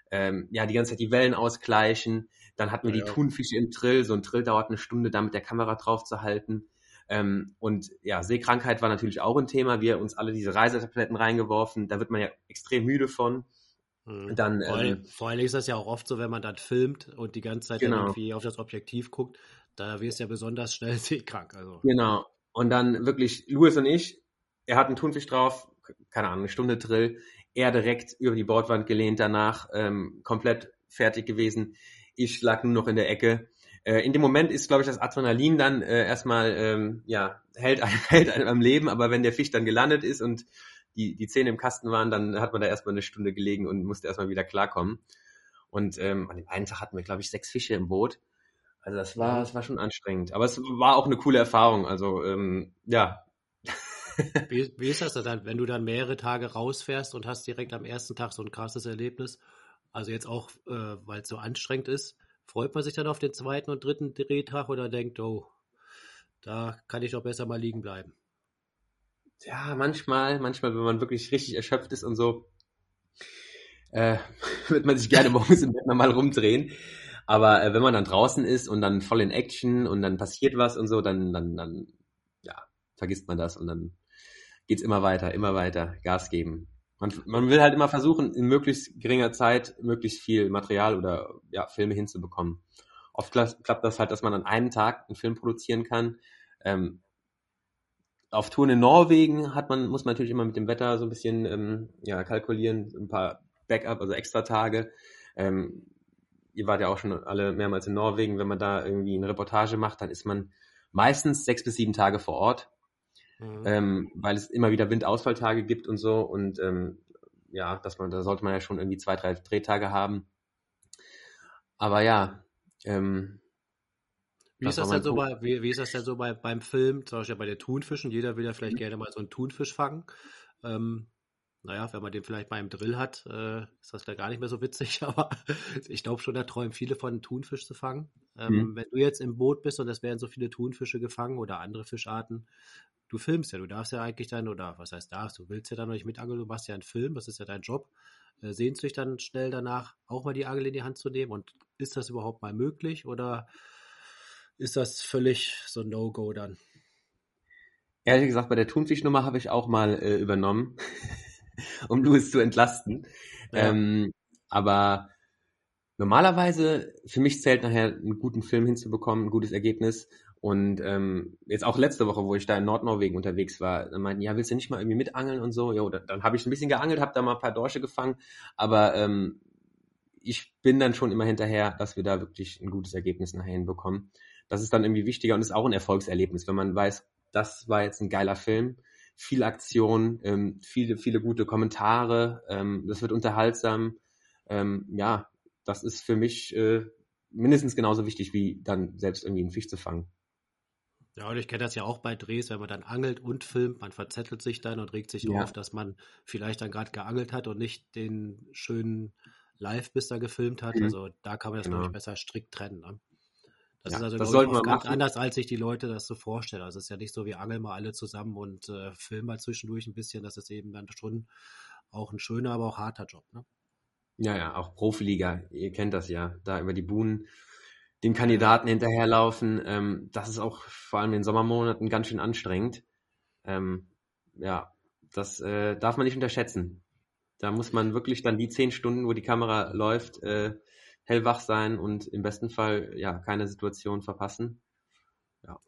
Ähm, ja, die ganze Zeit die Wellen ausgleichen. Dann hatten wir ja, die ja. Thunfische im Trill. So ein Trill dauert eine Stunde, da mit der Kamera drauf zu halten. Ähm, und ja, Seekrankheit war natürlich auch ein Thema. Wir uns alle diese Reisetabletten reingeworfen. Da wird man ja extrem müde von. Mhm. Dann, vor, ähm, vor allem ist das ja auch oft so, wenn man dann filmt und die ganze Zeit genau. irgendwie auf das Objektiv guckt, da wirst du ja besonders schnell seekrank. Also. Genau. Und dann wirklich Louis und ich, er hat einen Thunfisch drauf, keine Ahnung, eine Stunde Drill, er direkt über die Bordwand gelehnt danach, ähm, komplett fertig gewesen. Ich lag nur noch in der Ecke. Äh, in dem Moment ist, glaube ich, das Adrenalin dann äh, erstmal, ähm, ja, hält, hält einem am Leben, aber wenn der Fisch dann gelandet ist und die, die Zähne im Kasten waren, dann hat man da erstmal eine Stunde gelegen und musste erstmal wieder klarkommen. Und ähm, an dem einen Tag hatten wir, glaube ich, sechs Fische im Boot. Also das war, das war schon anstrengend. Aber es war auch eine coole Erfahrung. Also ähm, ja. wie, wie ist das dann, wenn du dann mehrere Tage rausfährst und hast direkt am ersten Tag so ein krasses Erlebnis? Also jetzt auch, äh, weil es so anstrengend ist, freut man sich dann auf den zweiten und dritten Drehtag oder denkt, oh, da kann ich doch besser mal liegen bleiben? Ja, manchmal, manchmal, wenn man wirklich richtig erschöpft ist und so, äh, wird man sich gerne morgens im Bett nochmal rumdrehen. Aber äh, wenn man dann draußen ist und dann voll in Action und dann passiert was und so, dann, dann, dann, ja, vergisst man das und dann geht's immer weiter, immer weiter, Gas geben. Man, man will halt immer versuchen, in möglichst geringer Zeit möglichst viel Material oder ja, Filme hinzubekommen. Oft klappt das halt, dass man an einem Tag einen Film produzieren kann. Ähm, auf Touren in Norwegen hat man, muss man natürlich immer mit dem Wetter so ein bisschen ähm, ja, kalkulieren, ein paar Backup, also extra Tage. Ähm, ihr wart ja auch schon alle mehrmals in Norwegen, wenn man da irgendwie eine Reportage macht, dann ist man meistens sechs bis sieben Tage vor Ort, mhm. ähm, weil es immer wieder Windausfalltage gibt und so und ähm, ja, dass man, da sollte man ja schon irgendwie zwei, drei Drehtage haben. Aber ja, ähm, wie ist, das denn so bei, wie, wie, ist das denn so bei, beim Film, zum Beispiel bei den Thunfischen? Jeder will ja vielleicht mhm. gerne mal so einen Thunfisch fangen. Ähm, naja, wenn man den vielleicht mal im Drill hat, äh, ist das da gar nicht mehr so witzig, aber ich glaube schon, da träumen viele von Thunfisch zu fangen. Ähm, mhm. Wenn du jetzt im Boot bist und es werden so viele Thunfische gefangen oder andere Fischarten, du filmst ja, du darfst ja eigentlich dann, oder was heißt darfst, du willst ja dann noch nicht mitangeln, du machst ja einen Film, das ist ja dein Job. Äh, sehnst du dich dann schnell danach, auch mal die Angel in die Hand zu nehmen und ist das überhaupt mal möglich oder ist das völlig so ein No-Go dann? Ehrlich gesagt, bei der Thunfischnummer habe ich auch mal äh, übernommen. um Louis zu entlasten. Ja. Ähm, aber normalerweise, für mich zählt nachher einen guten Film hinzubekommen, ein gutes Ergebnis. Und ähm, jetzt auch letzte Woche, wo ich da in Nordnorwegen unterwegs war, dann meinten, ja, willst du nicht mal irgendwie mitangeln und so? Jo, dann, dann habe ich ein bisschen geangelt, habe da mal ein paar Dorsche gefangen, aber ähm, ich bin dann schon immer hinterher, dass wir da wirklich ein gutes Ergebnis nachher hinbekommen. Das ist dann irgendwie wichtiger und ist auch ein Erfolgserlebnis, wenn man weiß, das war jetzt ein geiler Film viel Aktion, ähm, viele, viele gute Kommentare, ähm, das wird unterhaltsam. Ähm, ja, das ist für mich äh, mindestens genauso wichtig, wie dann selbst irgendwie einen Fisch zu fangen. Ja, und ich kenne das ja auch bei Drehs, wenn man dann angelt und filmt, man verzettelt sich dann und regt sich ja. auf, dass man vielleicht dann gerade geangelt hat und nicht den schönen Live-Biss da gefilmt hat. Mhm. Also da kann man das, genau. glaube ich, besser strikt trennen. Ne? Das ja, ist also das sollte man ganz anders, als sich die Leute das so vorstellen. Also es ist ja nicht so, wir angeln mal alle zusammen und äh, filmen mal zwischendurch ein bisschen. Das ist eben dann schon auch ein schöner, aber auch harter Job. Ne? Ja, ja, auch Profiliga. Ihr kennt das ja. Da über die Buhnen den Kandidaten hinterherlaufen. Ähm, das ist auch vor allem in Sommermonaten ganz schön anstrengend. Ähm, ja, das äh, darf man nicht unterschätzen. Da muss man wirklich dann die zehn Stunden, wo die Kamera läuft, äh, hellwach sein und im besten Fall ja keine Situation verpassen. Ja.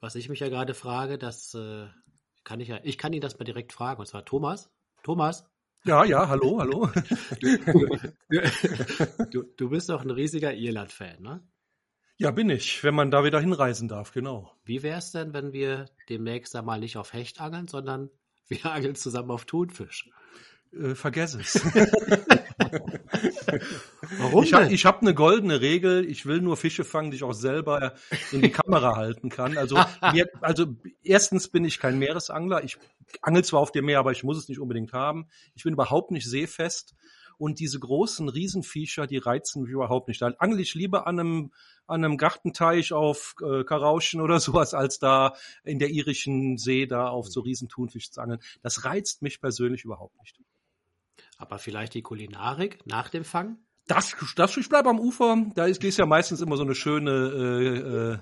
Was ich mich ja gerade frage, das äh, kann ich ja, ich kann ihn das mal direkt fragen, und zwar Thomas. Thomas, Ja, ja, hallo, hallo. Du, du bist doch ein riesiger Irland-Fan, ne? Ja, bin ich, wenn man da wieder hinreisen darf, genau. Wie wäre es denn, wenn wir demnächst einmal nicht auf Hecht angeln, sondern wir angeln zusammen auf Thunfisch? Äh, vergess es. Warum Ich habe hab eine goldene Regel, ich will nur Fische fangen, die ich auch selber in die Kamera halten kann. Also, mir, also erstens bin ich kein Meeresangler. Ich angel zwar auf dem Meer, aber ich muss es nicht unbedingt haben. Ich bin überhaupt nicht seefest. Und diese großen Riesenviecher, die reizen mich überhaupt nicht. Da angel ich lieber an einem, an einem Gartenteich auf äh, Karauschen oder sowas, als da in der irischen See da auf so riesen Thunfisch zu angeln. Das reizt mich persönlich überhaupt nicht. Aber vielleicht die Kulinarik nach dem Fang? Das, das ich bleibe am Ufer. Da ist, ist ja meistens immer so eine schöne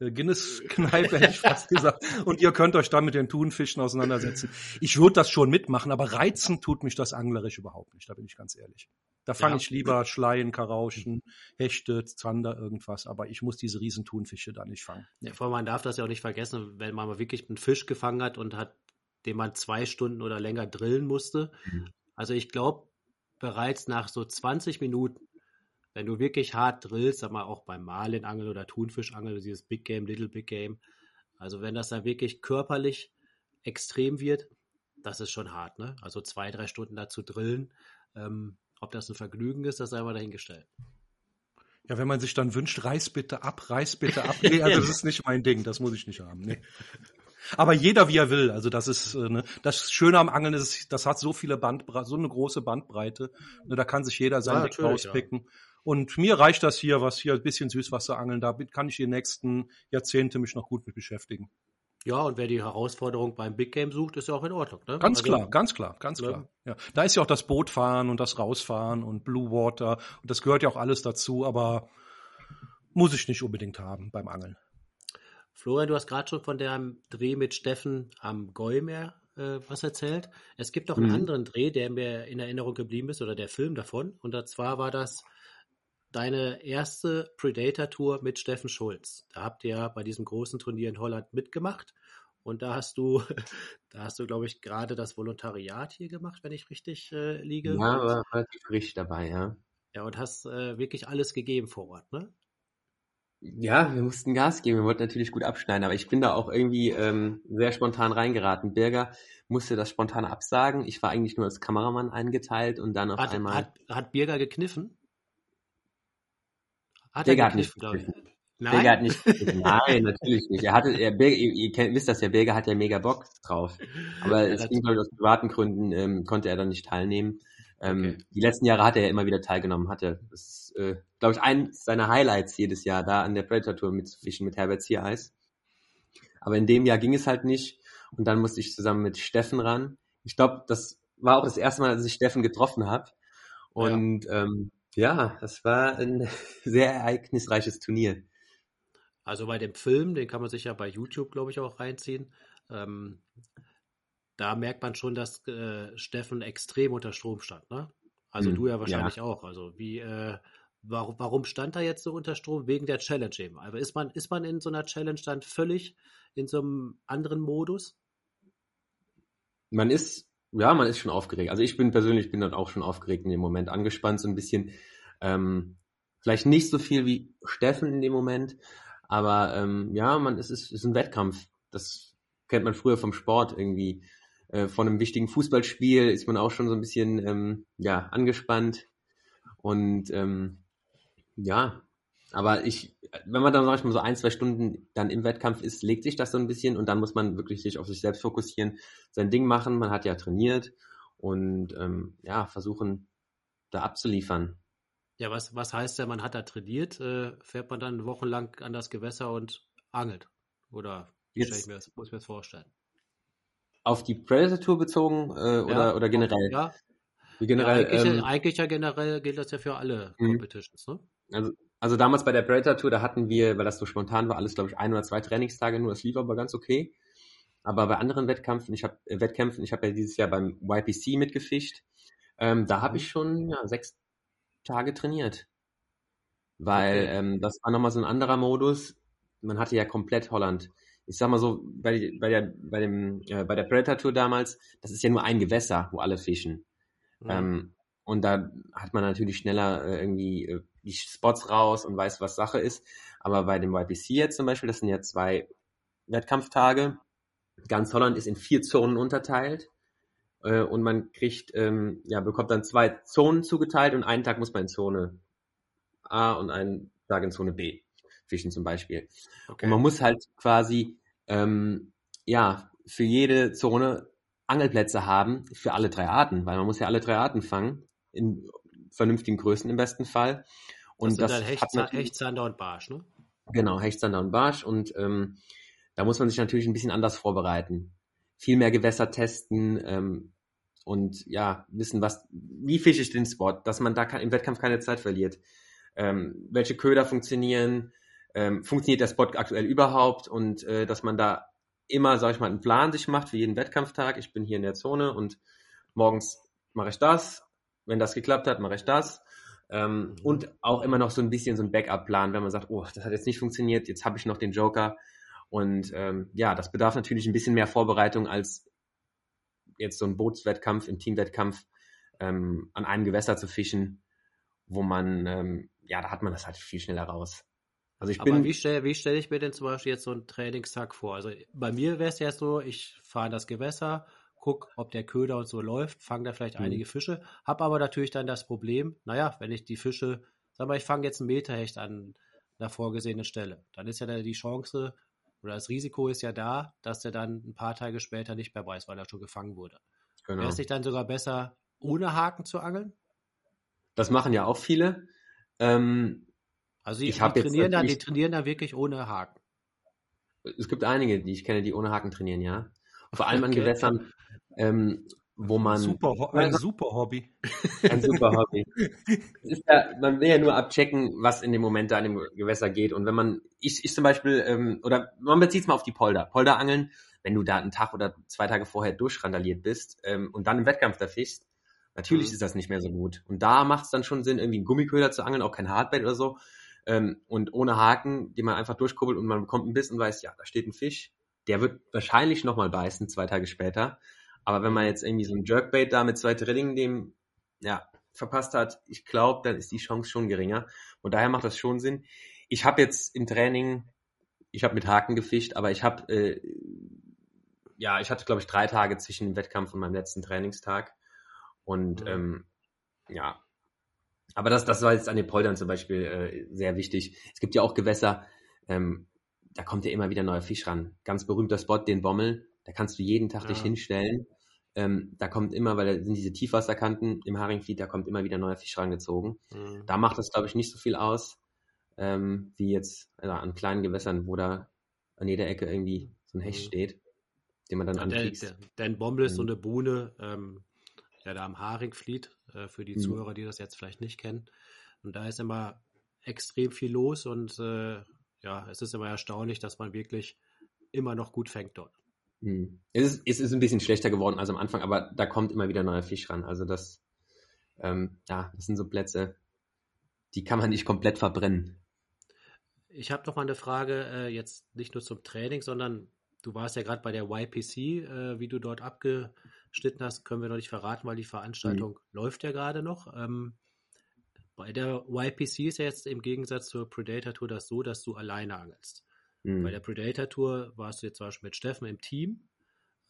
äh, äh, Guinness-Kneipe, hätte ich fast gesagt. Und ihr könnt euch da mit den Thunfischen auseinandersetzen. Ich würde das schon mitmachen, aber reizen tut mich das anglerisch überhaupt nicht, da bin ich ganz ehrlich. Da fange Ja. ich lieber Schleien, Karauschen, Hechte, Zander, irgendwas, aber ich muss diese riesen Thunfische da nicht fangen. Ja, vor allem, man darf das ja auch nicht vergessen, wenn man mal wirklich einen Fisch gefangen hat und hat, den man zwei Stunden oder länger drillen musste. Mhm. Also ich glaube, bereits nach so 20 Minuten, wenn du wirklich hart drillst, sag mal auch beim Malenangel oder Thunfischangel, dieses Big Game, Little Big Game, also wenn das dann wirklich körperlich extrem wird, das ist schon hart, ne? Also zwei, drei Stunden da zu drillen, ähm, ob das ein Vergnügen ist, das sei mal dahingestellt. Ja, wenn man sich dann wünscht, reiß bitte ab, reiß bitte ab. Nee, also das ist nicht mein Ding, das muss ich nicht haben. Nee. Aber jeder wie er will. Also das ist äh, ne, das Schöne am Angeln ist, das hat so viele Bandbreite, so eine große Bandbreite. Ne, da kann sich jeder sein Ja, Deck natürlich, ja. rauspicken. Und mir reicht das hier, was hier ein bisschen Süßwasser angeln. Da kann ich die nächsten Jahrzehnte mich noch gut mit beschäftigen. Ja, und wer die Herausforderung beim Big Game sucht, ist ja auch in Ordnung, ne? Ganz Also- klar, ganz klar, ganz Ne? klar. Ja, da ist ja auch das Bootfahren und das Rausfahren und Blue Water und das gehört ja auch alles dazu. Aber muss ich nicht unbedingt haben beim Angeln. Florian, du hast gerade schon von dem Dreh mit Steffen am Gäumer äh, was erzählt. Es gibt noch einen Mhm. anderen Dreh, der mir in Erinnerung geblieben ist, oder der Film davon. Und zwar war das deine erste Predator-Tour mit Steffen Schulz. Da habt ihr ja bei diesem großen Turnier in Holland mitgemacht. Und da hast du, da hast du, glaube ich, gerade das Volontariat hier gemacht, wenn ich richtig äh, liege. Ja, war relativ frisch dabei, ja. ja, und hast äh, wirklich alles gegeben vor Ort, ne? Ja, wir mussten Gas geben. Wir wollten natürlich gut abschneiden, aber ich bin da auch irgendwie ähm, sehr spontan reingeraten. Birger musste das spontan absagen. Ich war eigentlich nur als Kameramann eingeteilt und dann auf Hat, einmal. hat, hat Birger gekniffen? Hat Birger er hat nicht gekniffen, gekniffen. Nein? Birger hat nicht. Nein, natürlich nicht. Er hatte, er, Birger, ihr, ihr kennt, wisst das ja, Birger hat ja mega Bock drauf. Aber Ja, es ging, glaube ich, aus privaten Gründen, ähm, konnte er dann nicht teilnehmen. Ähm, Okay. Die letzten Jahre hat er ja immer wieder teilgenommen, hatte. Das ist, äh, glaube ich, eins seiner Highlights jedes Jahr, da an der Predator Tour mitzufischen mit Herbert Ziereis. Aber in dem Jahr ging es halt nicht. Und dann musste ich zusammen mit Steffen ran. Ich glaube, das war auch das erste Mal, dass ich Steffen getroffen habe. Und ja. Ähm, ja, das war ein sehr ereignisreiches Turnier. Also bei dem Film, den kann man sich ja bei YouTube, glaube ich, auch reinziehen. Ähm, da merkt man schon, dass äh, Steffen extrem unter Strom stand, ne? Also Hm, du ja wahrscheinlich ja. auch. Also wie, äh, warum, warum stand er jetzt so unter Strom? Wegen der Challenge eben. Also ist man, ist man in so einer Challenge dann völlig in so einem anderen Modus? Man ist, ja, man ist schon aufgeregt. Also ich bin persönlich bin dann auch schon aufgeregt in dem Moment, angespannt so ein bisschen. Ähm, vielleicht nicht so viel wie Steffen in dem Moment, aber ähm, ja, man es ist, es ist ein Wettkampf. Das kennt man früher vom Sport irgendwie. Äh, von einem wichtigen Fußballspiel ist man auch schon so ein bisschen ähm, ja angespannt und ähm, ja, aber ich, wenn man dann sag ich mal so ein zwei Stunden dann im Wettkampf ist, legt sich das so ein bisschen und dann muss man wirklich sich auf sich selbst fokussieren, sein Ding machen. Man hat ja trainiert und ähm, ja versuchen da abzuliefern. Ja, was, was heißt ja, man hat da trainiert, äh, fährt man dann wochenlang an das Gewässer und angelt? Oder wie Jetzt- ich mir das, muss ich mir das vorstellen? Auf die Predator Tour bezogen äh, oder, Ja, oder generell? Ja, Wie ja, generell eigentlich, ähm, eigentlich ja generell gilt das ja für alle Mhm. Competitions, ne? Also, also damals bei der Predator Tour, da hatten wir, weil das so spontan war, alles, glaube ich, ein oder zwei Trainingstage nur. Das lief aber ganz okay. Aber bei anderen Wettkämpfen, ich habe äh, Wettkämpfen, ich habe ja dieses Jahr beim YPC mitgefischt, ähm, da habe Mhm. ich schon ja, sechs Tage trainiert. Weil Okay. ähm, das war nochmal so ein anderer Modus. Man hatte ja komplett Holland. Ich sag mal so, bei, bei, der, bei, dem, äh, bei der Predator Tour damals, das ist ja nur ein Gewässer, wo alle fischen. Mhm. Ähm, und da hat man natürlich schneller äh, irgendwie äh, die Spots raus und weiß, was Sache ist. Aber bei dem YPC jetzt zum Beispiel, das sind ja zwei Wettkampftage. Ganz Holland ist in vier Zonen unterteilt. Äh, und man kriegt, ähm, ja, bekommt dann zwei Zonen zugeteilt und einen Tag muss man in Zone A und einen Tag in Zone B fischen zum Beispiel. Okay. Und man muss halt quasi, ähm, ja, für jede Zone Angelplätze haben für alle drei Arten, weil man muss ja alle drei Arten fangen, in vernünftigen Größen im besten Fall. Und das, das Hecht, hat Hechtsander und Barsch, ne? Genau, Hechtsander und Barsch und ähm, da muss man sich natürlich ein bisschen anders vorbereiten. Viel mehr Gewässer testen ähm, und ja, wissen, was, wie fische ich den Spot, dass man da kann, im Wettkampf keine Zeit verliert. Ähm, welche Köder funktionieren, ähm, funktioniert der Spot aktuell überhaupt und äh, dass man da immer, sag ich mal, einen Plan sich macht für jeden Wettkampftag. Ich bin hier in der Zone und morgens mache ich das. Wenn das geklappt hat, mache ich das. Ähm, mhm. Und auch immer noch so ein bisschen so ein Backup-Plan, wenn man sagt, oh, das hat jetzt nicht funktioniert, jetzt habe ich noch den Joker. Und ähm, ja, das bedarf natürlich ein bisschen mehr Vorbereitung als jetzt so ein Bootswettkampf, im Teamwettkampf ähm, an einem Gewässer zu fischen, wo man, ähm, ja, da hat man das halt viel schneller raus. Also ich Aber bin. Wie stelle wie stell ich mir denn zum Beispiel jetzt so einen Trainingstag vor? Also bei mir wäre es ja so, ich fahre das Gewässer, guck, ob der Köder und so läuft, fange da vielleicht mhm. einige Fische, habe aber natürlich dann das Problem, naja, wenn ich die Fische, sag mal, ich fange jetzt einen Meterhecht an einer vorgesehenen Stelle, dann ist ja da die Chance oder das Risiko ist ja da, dass der dann ein paar Tage später nicht mehr weiß, weil er schon gefangen wurde. Genau. Wäre es nicht dann sogar besser, ohne Haken zu angeln? Das machen ja auch viele. Ähm, also die, die trainieren da, die trainieren da wirklich ohne Haken. Es gibt einige, die ich kenne, die ohne Haken trainieren, ja. Vor allem okay. an Gewässern, ähm, wo man. Super, ein super Hobby. Ein super Hobby. ja, man will ja nur abchecken, was in dem Moment da in dem Gewässer geht. Und wenn man, ich, ich zum Beispiel, ähm, oder man bezieht es mal auf die Polder. Polderangeln, wenn du da einen Tag oder zwei Tage vorher durchrandaliert bist ähm, und dann im Wettkampf da fischst, natürlich mhm. ist das nicht mehr so gut. Und da macht es dann schon Sinn, irgendwie einen Gummiköder zu angeln, auch kein Hardbait oder so. Ähm, und ohne Haken, den man einfach durchkurbelt und man bekommt einen Biss und weiß, ja, da steht ein Fisch. Der wird wahrscheinlich nochmal beißen, zwei Tage später. Aber wenn man jetzt irgendwie so ein Jerkbait da mit zwei Drillingen dem, ja, verpasst hat, ich glaube, dann ist die Chance schon geringer. Und daher macht das schon Sinn. Ich habe jetzt im Training, ich habe mit Haken gefischt, aber ich habe, äh, ja, ich hatte, glaube ich, drei Tage zwischen dem Wettkampf und meinem letzten Trainingstag. Und mhm. ähm, ja, aber das, das war jetzt an den Poldern zum Beispiel äh, sehr wichtig. Es gibt ja auch Gewässer, ähm, da kommt ja immer wieder neuer Fisch ran. Ganz berühmter Spot, den Bommel, da kannst du jeden Tag ja. dich hinstellen ähm, da kommt immer, weil da sind diese Tiefwasserkanten im Haringfliet, da kommt immer wieder neuer Fisch rangezogen. Mhm. Da macht das, glaube ich, nicht so viel aus, ähm, wie jetzt also an kleinen Gewässern, wo da an jeder Ecke irgendwie so ein Hecht mhm. steht, den man dann ja, ankriegt. Der, der, der Bommel ist mhm. so eine Buhne, ähm, ja, da am Haringfliet, äh, für die mhm. Zuhörer, die das jetzt vielleicht nicht kennen. Und da ist immer extrem viel los und äh, ja, es ist immer erstaunlich, dass man wirklich immer noch gut fängt dort. Hm. Es, ist, es ist ein bisschen schlechter geworden als am Anfang, aber da kommt immer wieder neuer Fisch ran. Also das, ähm, ja, das sind so Plätze, die kann man nicht komplett verbrennen. Ich habe noch mal eine Frage, äh, jetzt nicht nur zum Training, sondern du warst ja gerade bei der YPC, äh, wie du dort abgeschnitten hast, können wir noch nicht verraten, weil die Veranstaltung mhm. läuft ja gerade noch. Ähm, bei der YPC ist ja jetzt im Gegensatz zur Predator Tour das so, dass du alleine angelst. Mhm. Bei der Predator Tour warst du jetzt zum Beispiel mit Steffen im Team.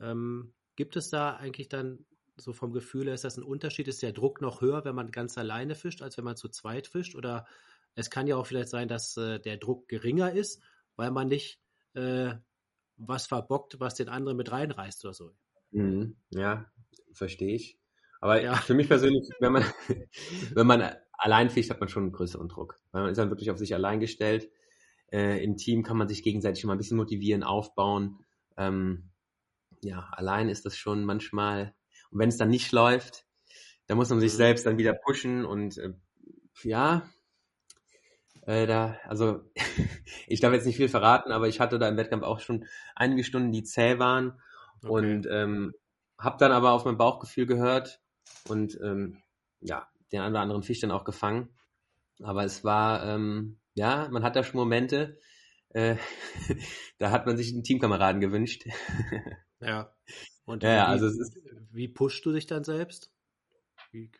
Ähm, gibt es da eigentlich dann so vom Gefühl, ist das ein Unterschied? Ist der Druck noch höher, wenn man ganz alleine fischt, als wenn man zu zweit fischt? Oder es kann ja auch vielleicht sein, dass äh, der Druck geringer ist, weil man nicht äh, was verbockt, was den anderen mit reinreißt oder so. Mhm. Ja, verstehe ich. Aber ja. für mich persönlich, wenn man, wenn man allein fischt, hat man schon einen größeren Druck. Weil man ist dann wirklich auf sich allein gestellt. Äh, Im Team kann man sich gegenseitig schon mal ein bisschen motivieren, aufbauen. Ähm, ja, allein ist das schon manchmal, und wenn es dann nicht läuft, dann muss man sich mhm. selbst dann wieder pushen und äh, ja, äh, da, also ich darf jetzt nicht viel verraten, aber ich hatte da im Wettkampf auch schon einige Stunden, die zäh waren okay. und ähm, habe dann aber auf mein Bauchgefühl gehört und ähm, ja, den einen oder anderen Fisch dann auch gefangen. Aber es war ähm, ja, man hat da schon Momente, äh, da hat man sich einen Teamkameraden gewünscht. ja. Und ja, wie, also es ist, wie pushst du dich dann selbst? Wie?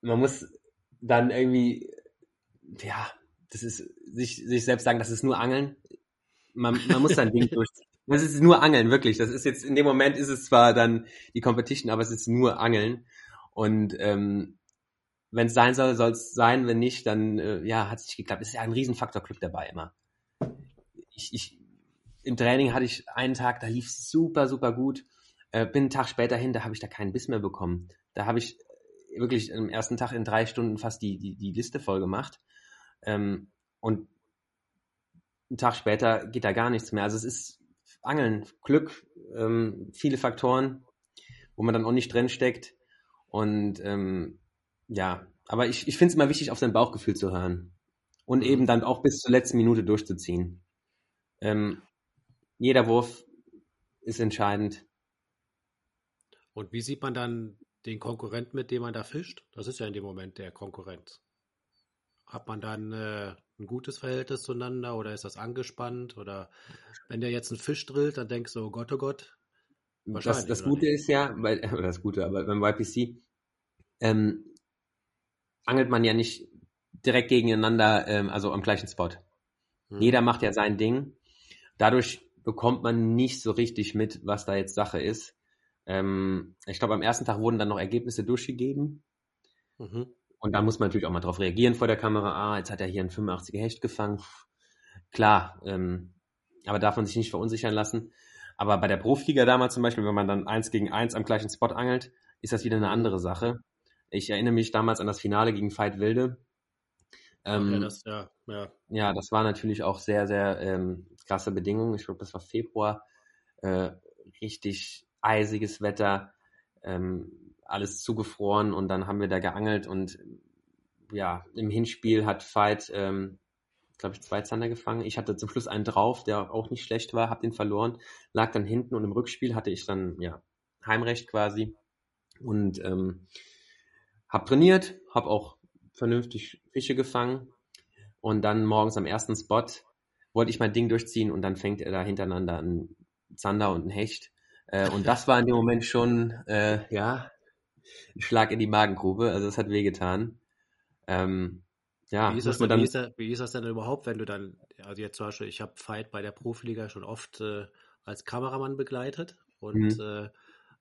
Man muss dann irgendwie, ja, das ist sich, sich selbst sagen, das ist nur Angeln. Man, man muss sein Ding durchziehen. Das ist nur Angeln, wirklich. Das ist jetzt, in dem Moment ist es zwar dann die Competition, aber es ist nur Angeln. Und ähm, wenn es sein soll, soll es sein. Wenn nicht, dann äh, ja, hat es nicht geklappt. Ist ja ein Riesenfaktor Glück dabei immer. Ich, ich, Im Training hatte ich einen Tag, da lief es super, super gut. Äh, bin einen Tag später hin, da habe ich da keinen Biss mehr bekommen. Da habe ich wirklich am ersten Tag in drei Stunden fast die, die, die Liste voll gemacht. Ähm, und einen Tag später geht da gar nichts mehr. Also es ist Angeln, Glück, ähm, viele Faktoren, wo man dann auch nicht drin steckt. Und ähm, ja, aber ich, ich finde es immer wichtig, auf sein Bauchgefühl zu hören. Und mhm. eben dann auch bis zur letzten Minute durchzuziehen. Ähm, jeder Wurf ist entscheidend. Und wie sieht man dann den Konkurrent, mit dem man da fischt? Das ist ja in dem Moment der Konkurrent. Hat man dann äh, ein gutes Verhältnis zueinander oder ist das angespannt? Oder wenn der jetzt einen Fisch drillt, dann denkst du, oh Gott, oh Gott. Das, das Gute nicht? ist ja, weil, oder das Gute, aber beim YPC ähm, angelt man ja nicht direkt gegeneinander, ähm, also am gleichen Spot. Hm. Jeder macht ja sein Ding. Dadurch bekommt man nicht so richtig mit, was da jetzt Sache ist. Ähm, ich glaube, am ersten Tag wurden dann noch Ergebnisse durchgegeben. Mhm. Und da muss man natürlich auch mal drauf reagieren vor der Kamera. Ah, jetzt hat er hier ein 85er Hecht gefangen. Klar, ähm, aber darf man sich nicht verunsichern lassen. Aber bei der Profliga damals zum Beispiel, wenn man dann eins gegen eins am gleichen Spot angelt, ist das wieder eine andere Sache. Ich erinnere mich damals an das Finale gegen Veit Wilde. Ähm, ja, das, ja, ja. ja, das war natürlich auch sehr, sehr ähm, krasse Bedingungen. Ich glaube, das war Februar. Äh, richtig eisiges Wetter, ähm, alles zugefroren und dann haben wir da geangelt und ja, im Hinspiel hat Veit, ähm, glaube ich, zwei Zander gefangen. Ich hatte zum Schluss einen drauf, der auch nicht schlecht war, habe den verloren, lag dann hinten und im Rückspiel hatte ich dann ja Heimrecht quasi und ähm, habe trainiert, habe auch vernünftig Fische gefangen und dann morgens am ersten Spot wollte ich mein Ding durchziehen und dann fängt er da hintereinander ein Zander und ein Hecht äh, und das war in dem Moment schon, äh, ja, Schlag in die Magengrube. Also es hat wehgetan. Ähm, ja, wie ist, das denn, dann, wie, ist das, wie ist das denn überhaupt, wenn du dann, also jetzt zum Beispiel, ich habe Fight bei der Profiliga schon oft äh, als Kameramann begleitet und mhm. äh,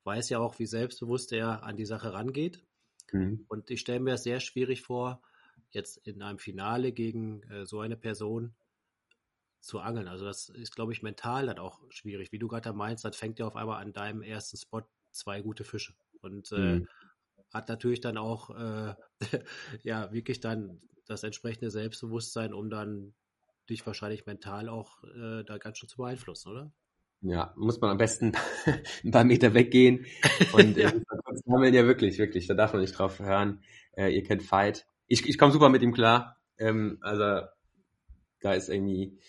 weiß ja auch, wie selbstbewusst er an die Sache rangeht. Mhm. Und ich stelle mir das sehr schwierig vor, jetzt in einem Finale gegen äh, so eine Person zu angeln. Also das ist, glaube ich, mental dann auch schwierig. Wie du gerade meinst, dann fängt er auf einmal an deinem ersten Spot zwei gute Fische. Und äh, mhm. hat natürlich dann auch äh, ja wirklich dann das entsprechende Selbstbewusstsein, um dann dich wahrscheinlich mental auch äh, da ganz schön zu beeinflussen, oder? Ja, muss man am besten ein paar Meter weggehen. Und äh, ja. sammeln ja wirklich, wirklich. Da darf man nicht drauf hören. Äh, ihr kennt Fight. Ich, ich komme super mit ihm klar. Ähm, also da ist irgendwie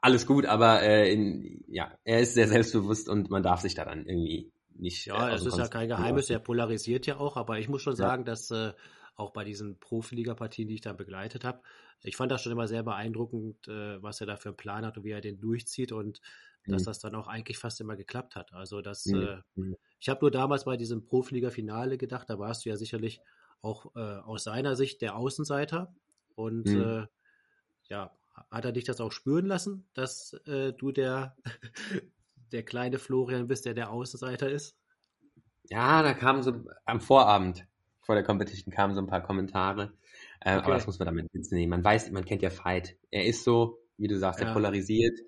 alles gut, aber äh, in, ja, er ist sehr selbstbewusst und man darf sich da dann irgendwie nicht. Ja, äh, es ist ja kein Geheimnis, er polarisiert ja auch, aber ich muss schon sagen, ja. dass äh, auch bei diesen Profiliga-Partien, die ich dann begleitet habe, ich fand das schon immer sehr beeindruckend, äh, was er da für einen Plan hat und wie er den durchzieht und mhm. dass das dann auch eigentlich fast immer geklappt hat. Also das, mhm. äh, mhm. ich habe nur damals bei diesem Profiliga-Finale gedacht, da warst du ja sicherlich auch äh, aus seiner Sicht der Außenseiter und mhm. äh, ja, hat er dich das auch spüren lassen, dass äh, du der, der kleine Florian bist, der der Außenseiter ist? Ja, da kamen so am Vorabend vor der Competition kamen so ein paar Kommentare. Äh, okay. Aber das muss man damit nehmen. Man weiß, man kennt ja Fight. Er ist so, wie du sagst, er polarisiert.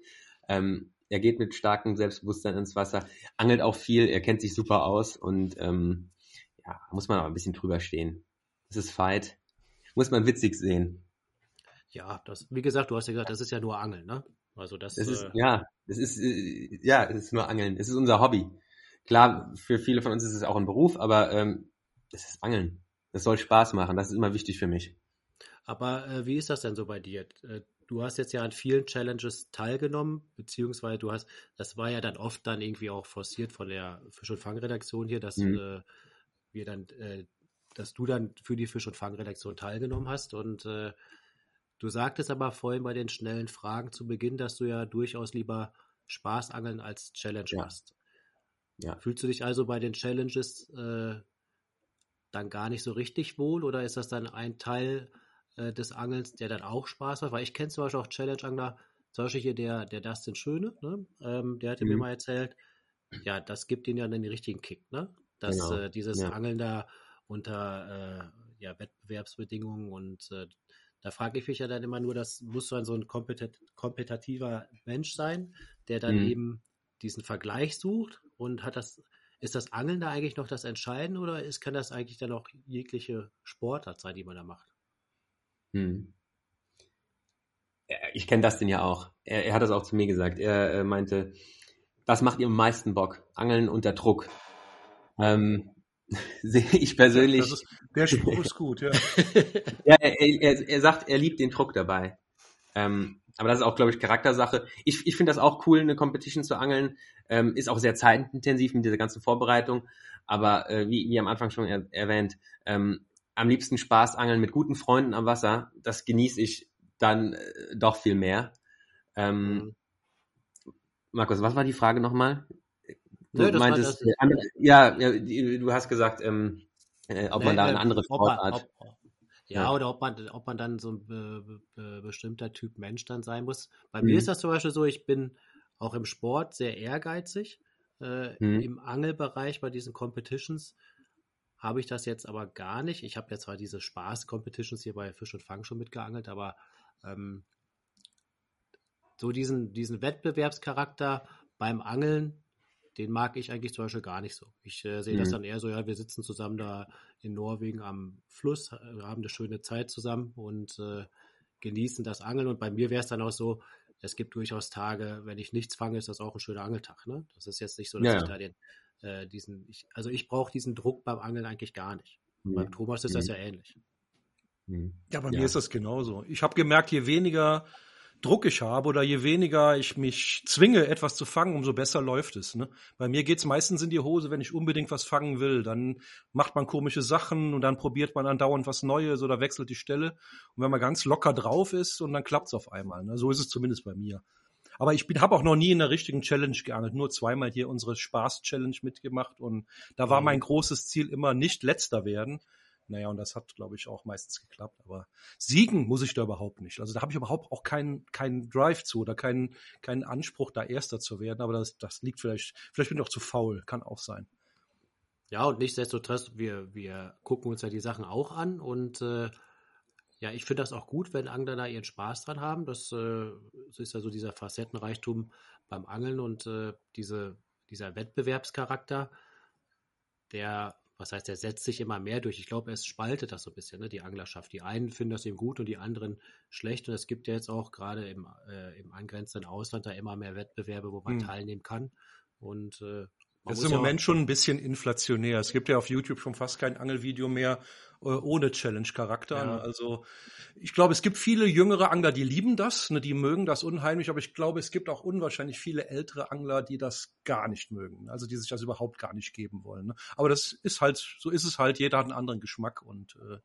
Ähm, er geht mit starkem Selbstbewusstsein ins Wasser, angelt auch viel, er kennt sich super aus und ähm, ja, muss man aber ein bisschen drüber stehen. Es ist Fight. Muss man witzig sehen. Ja, das, wie gesagt, du hast ja gesagt, das ist ja nur Angeln, ne? Also das, das ist, äh, ja, das ist, äh, ja, es ist nur Angeln. Es ist unser Hobby. Klar, für viele von uns ist es auch ein Beruf, aber ähm, es ist Angeln. Das soll Spaß machen. Das ist immer wichtig für mich. Aber äh, wie ist das denn so bei dir? Äh, du hast jetzt ja an vielen Challenges teilgenommen, beziehungsweise du hast, das war ja dann oft dann irgendwie auch forciert von der Fisch- und Fangredaktion hier, dass mhm. äh, wir dann, äh, dass du dann für die Fisch- und Fangredaktion teilgenommen hast und Du sagtest aber vorhin bei den schnellen Fragen zu Beginn, dass du ja durchaus lieber Spaßangeln als Challenge ja. hast. Ja. Fühlst du dich also bei den Challenges äh, dann gar nicht so richtig wohl oder ist das dann ein Teil äh, des Angelns, der dann auch Spaß macht? Weil ich kenne zum Beispiel auch Challenge-Angler, zum Beispiel hier der, der Dustin Schöne, ne? ähm, der hatte mhm. mir mal erzählt, ja, das gibt ihnen ja dann den richtigen Kick, ne? Dass genau. äh, dieses ja. Angeln da unter äh, ja, Wettbewerbsbedingungen und äh, da frage ich mich ja dann immer nur, das muss dann so ein kompetit kompetitiver Mensch sein, der dann mhm. eben diesen Vergleich sucht und hat das, ist das Angeln da eigentlich noch das Entscheidende oder ist, kann das eigentlich dann auch jegliche Sportart sein, die man da macht? Hm. Ich kenne Dustin ja auch. Er, er, hat das auch zu mir gesagt. Er, er meinte, was macht ihr am meisten Bock? Angeln unter Druck. Ähm, sehe ich persönlich. Ist, der Spruch ist gut, ja. ja er, er, er, sagt, er liebt den Druck dabei. Ähm, aber das ist auch, glaube ich, Charaktersache. Ich, ich finde das auch cool, eine Competition zu angeln. Ähm, ist auch sehr zeitintensiv mit dieser ganzen Vorbereitung. Aber äh, wie, wie am Anfang schon er, erwähnt, ähm, am liebsten Spaß angeln mit guten Freunden am Wasser. Das genieße ich dann äh, doch viel mehr. Ähm, mhm. Markus, was war die Frage nochmal? Du Nö, meintest, äh, andere, ja, ja du hast gesagt, ähm, äh, ob nee, man da eine andere Sportart. Ob, ob, ja, ja, oder ob man, ob man dann so ein be, be, bestimmter Typ Mensch dann sein muss. Bei mhm. mir ist das zum Beispiel so, ich bin auch im Sport sehr ehrgeizig. Äh, mhm. Im Angelbereich bei diesen Competitions habe ich das jetzt aber gar nicht. Ich habe ja zwar diese Spaß-Competitions hier bei Fisch und Fang schon mitgeangelt, aber ähm, so diesen, diesen Wettbewerbscharakter beim Angeln, den mag ich eigentlich zum Beispiel gar nicht so. Ich äh, sehe mhm. das dann eher so, ja, wir sitzen zusammen da in Norwegen am Fluss, haben eine schöne Zeit zusammen und äh, genießen das Angeln. Und bei mir wäre es dann auch so, es gibt durchaus Tage, wenn ich nichts fange, ist das auch ein schöner Angeltag. Ne? Das ist jetzt nicht so, dass ja. ich da den, äh, diesen, ich, also ich brauche diesen Druck beim Angeln eigentlich gar nicht. Mhm. Beim Thomas ist mhm. das ja ähnlich. Mhm. Ja, bei ja. mir ist das genauso. Ich habe gemerkt, je weniger Druck ich habe oder je weniger ich mich zwinge, etwas zu fangen, umso besser läuft es. Ne? Bei mir geht's meistens in die Hose, wenn ich unbedingt was fangen will. Dann macht man komische Sachen und dann probiert man andauernd was Neues oder wechselt die Stelle. Und wenn man ganz locker drauf ist und dann klappt's auf einmal. Ne? So ist es zumindest bei mir. Aber ich habe auch noch nie in der richtigen Challenge geangelt, nur zweimal hier unsere Spaß-Challenge mitgemacht und da war mhm. mein großes Ziel immer nicht letzter werden, naja, und das hat, glaube ich, auch meistens geklappt. Aber siegen muss ich da überhaupt nicht. Also da habe ich überhaupt auch keinen keinen Drive zu oder keinen keinen Anspruch, da Erster zu werden. Aber das, das liegt vielleicht, vielleicht bin ich auch zu faul, kann auch sein. Ja, und nichtsdestotrotz, wir, wir gucken uns ja die Sachen auch an und äh, ja, ich finde das auch gut, wenn Angler da ihren Spaß dran haben. Das, äh, das ist ja so dieser Facettenreichtum beim Angeln und äh, diese, dieser Wettbewerbscharakter, der was heißt, er setzt sich immer mehr durch. Ich glaube, es spaltet das so ein bisschen, ne, die Anglerschaft. Die einen finden das eben gut und die anderen schlecht. Und es gibt ja jetzt auch gerade im, äh, im angrenzenden Ausland da immer mehr Wettbewerbe, wo man hm. teilnehmen kann. Und äh, das ist im Moment schon ein bisschen inflationär. Es gibt ja auf YouTube schon fast kein Angelvideo mehr äh, ohne Challenge-Charakter. Ja. Also ich glaube, es gibt viele jüngere Angler, die lieben das, ne, die mögen das unheimlich, aber ich glaube, es gibt auch unwahrscheinlich viele ältere Angler, die das gar nicht mögen. Also die sich das überhaupt gar nicht geben wollen. Ne? Aber das ist halt, so ist es halt, jeder hat einen anderen Geschmack und äh,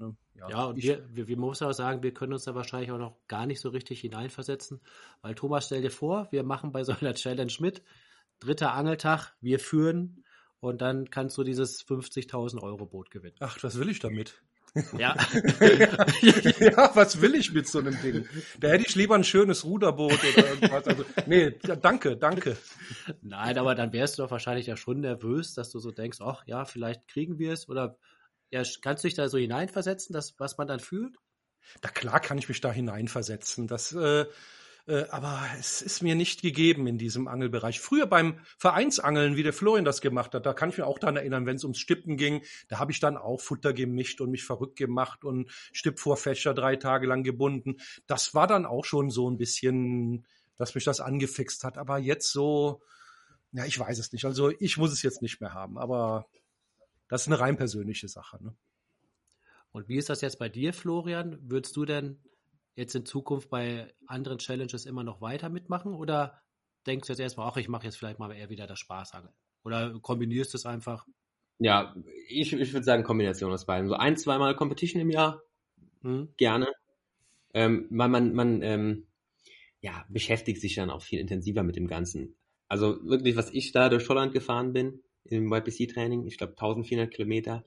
Ne? Ja, ja, und ich, wir, wir, wir müssen auch sagen, wir können uns da wahrscheinlich auch noch gar nicht so richtig hineinversetzen, weil Thomas, stell dir vor, wir machen bei so einer Challenge mit, dritter Angeltag, wir führen und dann kannst du dieses 50.000 Euro Boot gewinnen. Ach, was will ich damit? Ja. ja, was will ich mit so einem Ding? Da hätte ich lieber ein schönes Ruderboot oder irgendwas. Also, nee, danke, danke. Nein, aber dann wärst du doch wahrscheinlich ja schon nervös, dass du so denkst, ach ja, vielleicht kriegen wir es oder ja, kannst du dich da so hineinversetzen, dass, was man dann fühlt? Da klar kann ich mich da hineinversetzen. Das, äh, äh, aber es ist mir nicht gegeben in diesem Angelbereich. Früher beim Vereinsangeln, wie der Florian das gemacht hat, da kann ich mir auch daran erinnern, wenn es ums Stippen ging, da habe ich dann auch Futter gemischt und mich verrückt gemacht und Stippvorfächer drei Tage lang gebunden. Das war dann auch schon so ein bisschen, dass mich das angefixt hat. Aber jetzt so, ja, ich weiß es nicht. Also ich muss es jetzt nicht mehr haben, aber das ist eine rein persönliche Sache. Ne? Und wie ist das jetzt bei dir, Florian? Würdest du denn jetzt in Zukunft bei anderen Challenges immer noch weiter mitmachen oder denkst du jetzt erstmal, ach, ich mache jetzt vielleicht mal eher wieder das Spaßangeln? Oder kombinierst du es einfach? Ja, ich, ich würde sagen Kombination aus beiden. So ein, zweimal Competition im Jahr, hm. gerne. Ähm, man man, man ähm, ja, beschäftigt sich dann auch viel intensiver mit dem Ganzen. Also wirklich, was ich da durch Holland gefahren bin, im YPC-Training, ich glaube 1400 Kilometer,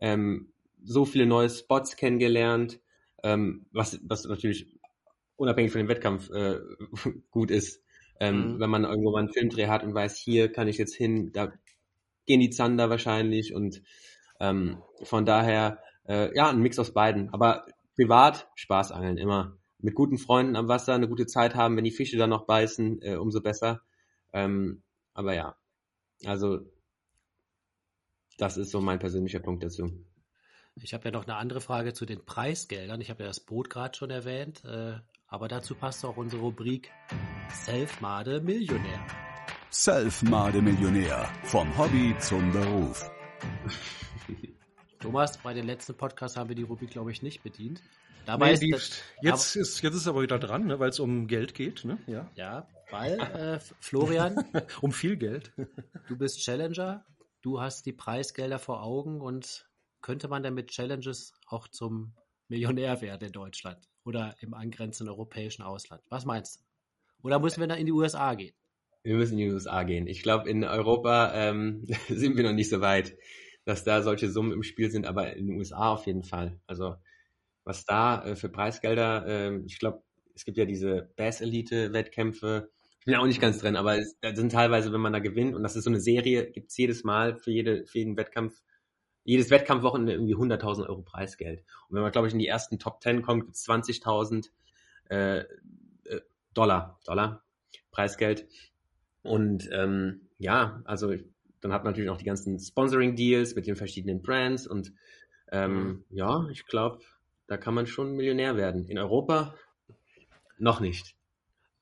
ähm, so viele neue Spots kennengelernt, ähm, was, was natürlich unabhängig von dem Wettkampf äh, gut ist. Ähm, mhm. Wenn man irgendwo mal einen Filmdreh hat und weiß, hier kann ich jetzt hin, da gehen die Zander wahrscheinlich und ähm, von daher, äh, ja, ein Mix aus beiden. Aber privat Spaß angeln immer. Mit guten Freunden am Wasser eine gute Zeit haben, wenn die Fische dann noch beißen, äh, umso besser. Ähm, aber ja, also das ist so mein persönlicher Punkt dazu. Ich habe ja noch eine andere Frage zu den Preisgeldern. Ich habe ja das Boot gerade schon erwähnt, äh, aber dazu passt auch unsere Rubrik Selfmade Millionär. Selfmade Millionär. Vom Hobby zum Beruf. Thomas, bei den letzten Podcasts haben wir die Rubrik, glaube ich, nicht bedient. Dabei nee, ist das, jetzt, aber, ist, jetzt ist aber wieder dran, ne, weil es um Geld geht. Ne? Ja. ja, weil, äh, Florian. um viel Geld. du bist Challenger, du hast die Preisgelder vor Augen und könnte man denn mit Challenges auch zum Millionär werden in Deutschland oder im angrenzenden europäischen Ausland? Was meinst du? Oder müssen wir da in die USA gehen? Wir müssen in die USA gehen. Ich glaube, in Europa ähm, sind wir noch nicht so weit, dass da solche Summen im Spiel sind, aber in den USA auf jeden Fall. Also was da äh, für Preisgelder, äh, ich glaube, es gibt ja diese Bass Elite Wettkämpfe. Ich bin ja auch nicht ganz drin, aber es da sind teilweise, wenn man da gewinnt, und das ist so eine Serie, gibt es jedes Mal für, jede, für jeden Wettkampf, jedes Wettkampfwochenende irgendwie 100.000 Euro Preisgeld. Und wenn man, glaube ich, in die ersten Top 10 kommt, gibt es 20.000 äh, Dollar, Dollar Preisgeld. Und ähm, ja, also dann hat man natürlich noch die ganzen Sponsoring-Deals mit den verschiedenen Brands und ähm, mhm. ja, ich glaube, da kann man schon Millionär werden. In Europa noch nicht.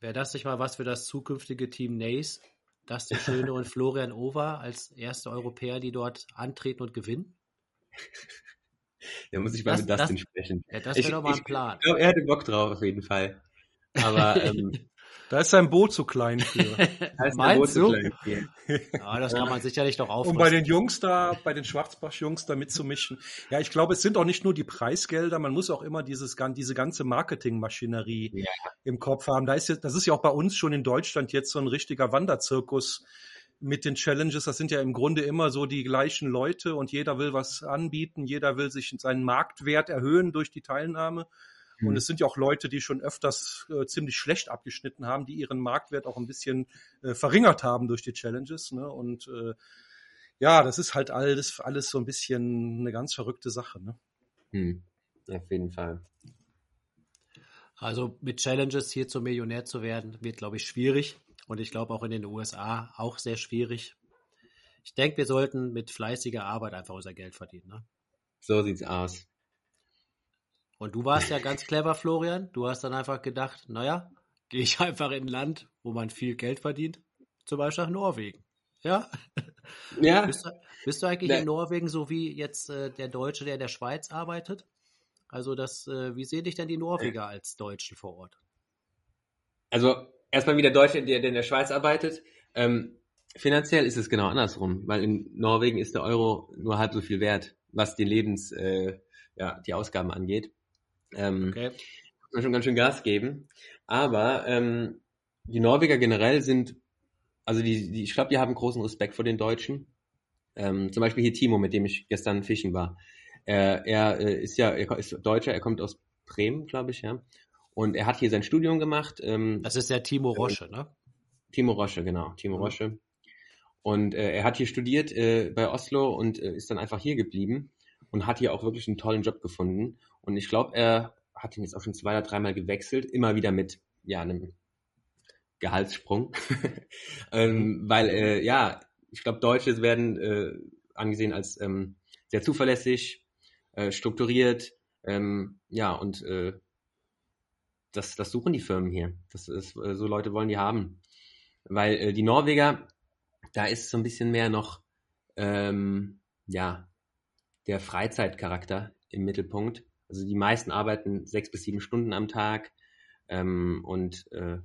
Wäre das nicht mal was für das zukünftige Team Nace? Dusty Schöne und Florian Over als erste Europäer, die dort antreten und gewinnen? Da muss ich mal das, mit Dustin das, sprechen. Ja, das wäre doch mal ein Plan. Ich glaube, er hätte Bock drauf, auf jeden Fall. Aber ähm, da ist sein Boot zu klein für. da ist Meinst Boot? Zu klein für. Ja, das kann man sicherlich doch aufrüsten. Um bei den Jungs da, bei den Schwarzbach-Jungs da mitzumischen. Ja, ich glaube, es sind auch nicht nur die Preisgelder, man muss auch immer dieses, diese ganze Marketingmaschinerie ja. im Kopf haben. Da ist, das ist ja auch bei uns schon in Deutschland jetzt so ein richtiger Wanderzirkus mit den Challenges. Das sind ja im Grunde immer so die gleichen Leute und jeder will was anbieten, jeder will sich seinen Marktwert erhöhen durch die Teilnahme. Und mhm. es sind ja auch Leute, die schon öfters äh, ziemlich schlecht abgeschnitten haben, die ihren Marktwert auch ein bisschen äh, verringert haben durch die Challenges. Ne? Und äh, ja, das ist halt alles, alles so ein bisschen eine ganz verrückte Sache. Ne? Hm. Auf jeden Fall. Also mit Challenges hier zum Millionär zu werden, wird, glaube ich, schwierig. Und ich glaube auch in den USA auch sehr schwierig. Ich denke, wir sollten mit fleißiger Arbeit einfach unser Geld verdienen. Ne? So sieht's aus. Und du warst ja ganz clever, Florian. Du hast dann einfach gedacht, naja, gehe ich einfach in ein Land, wo man viel Geld verdient, zum Beispiel nach Norwegen. Ja? Ja. Bist du, bist du eigentlich ne. in Norwegen so wie jetzt äh, der Deutsche, der in der Schweiz arbeitet? Also das, äh, wie sehen dich denn die Norweger als Deutschen vor Ort? Also erstmal wie der Deutsche, der, der in der Schweiz arbeitet. Ähm, finanziell ist es genau andersrum, weil in Norwegen ist der Euro nur halb so viel wert, was die Lebens, äh, ja, die Ausgaben angeht. Ähm, okay. Muss man schon ganz schön Gas geben. Aber ähm, die Norweger generell sind, also die, die ich glaube, die haben großen Respekt vor den Deutschen. Ähm, zum Beispiel hier Timo, mit dem ich gestern fischen war. Äh, er äh, ist ja, er ist Deutscher, er kommt aus Bremen, glaube ich, ja. Und er hat hier sein Studium gemacht. Ähm, das ist der Timo Rosche, ne? Timo Rosche, genau, Timo mhm. Rosche. Und äh, er hat hier studiert äh, bei Oslo und äh, ist dann einfach hier geblieben und hat hier auch wirklich einen tollen Job gefunden. Und ich glaube, er hat ihn jetzt auch schon zwei oder dreimal gewechselt, immer wieder mit ja einem Gehaltssprung, ähm, weil äh, ja, ich glaube, Deutsche werden äh, angesehen als ähm, sehr zuverlässig, äh, strukturiert, ähm, ja und äh, das, das suchen die Firmen hier. Das ist, äh, so Leute wollen die haben, weil äh, die Norweger, da ist so ein bisschen mehr noch ähm, ja der Freizeitcharakter im Mittelpunkt. Also die meisten arbeiten sechs bis sieben Stunden am Tag ähm, und äh,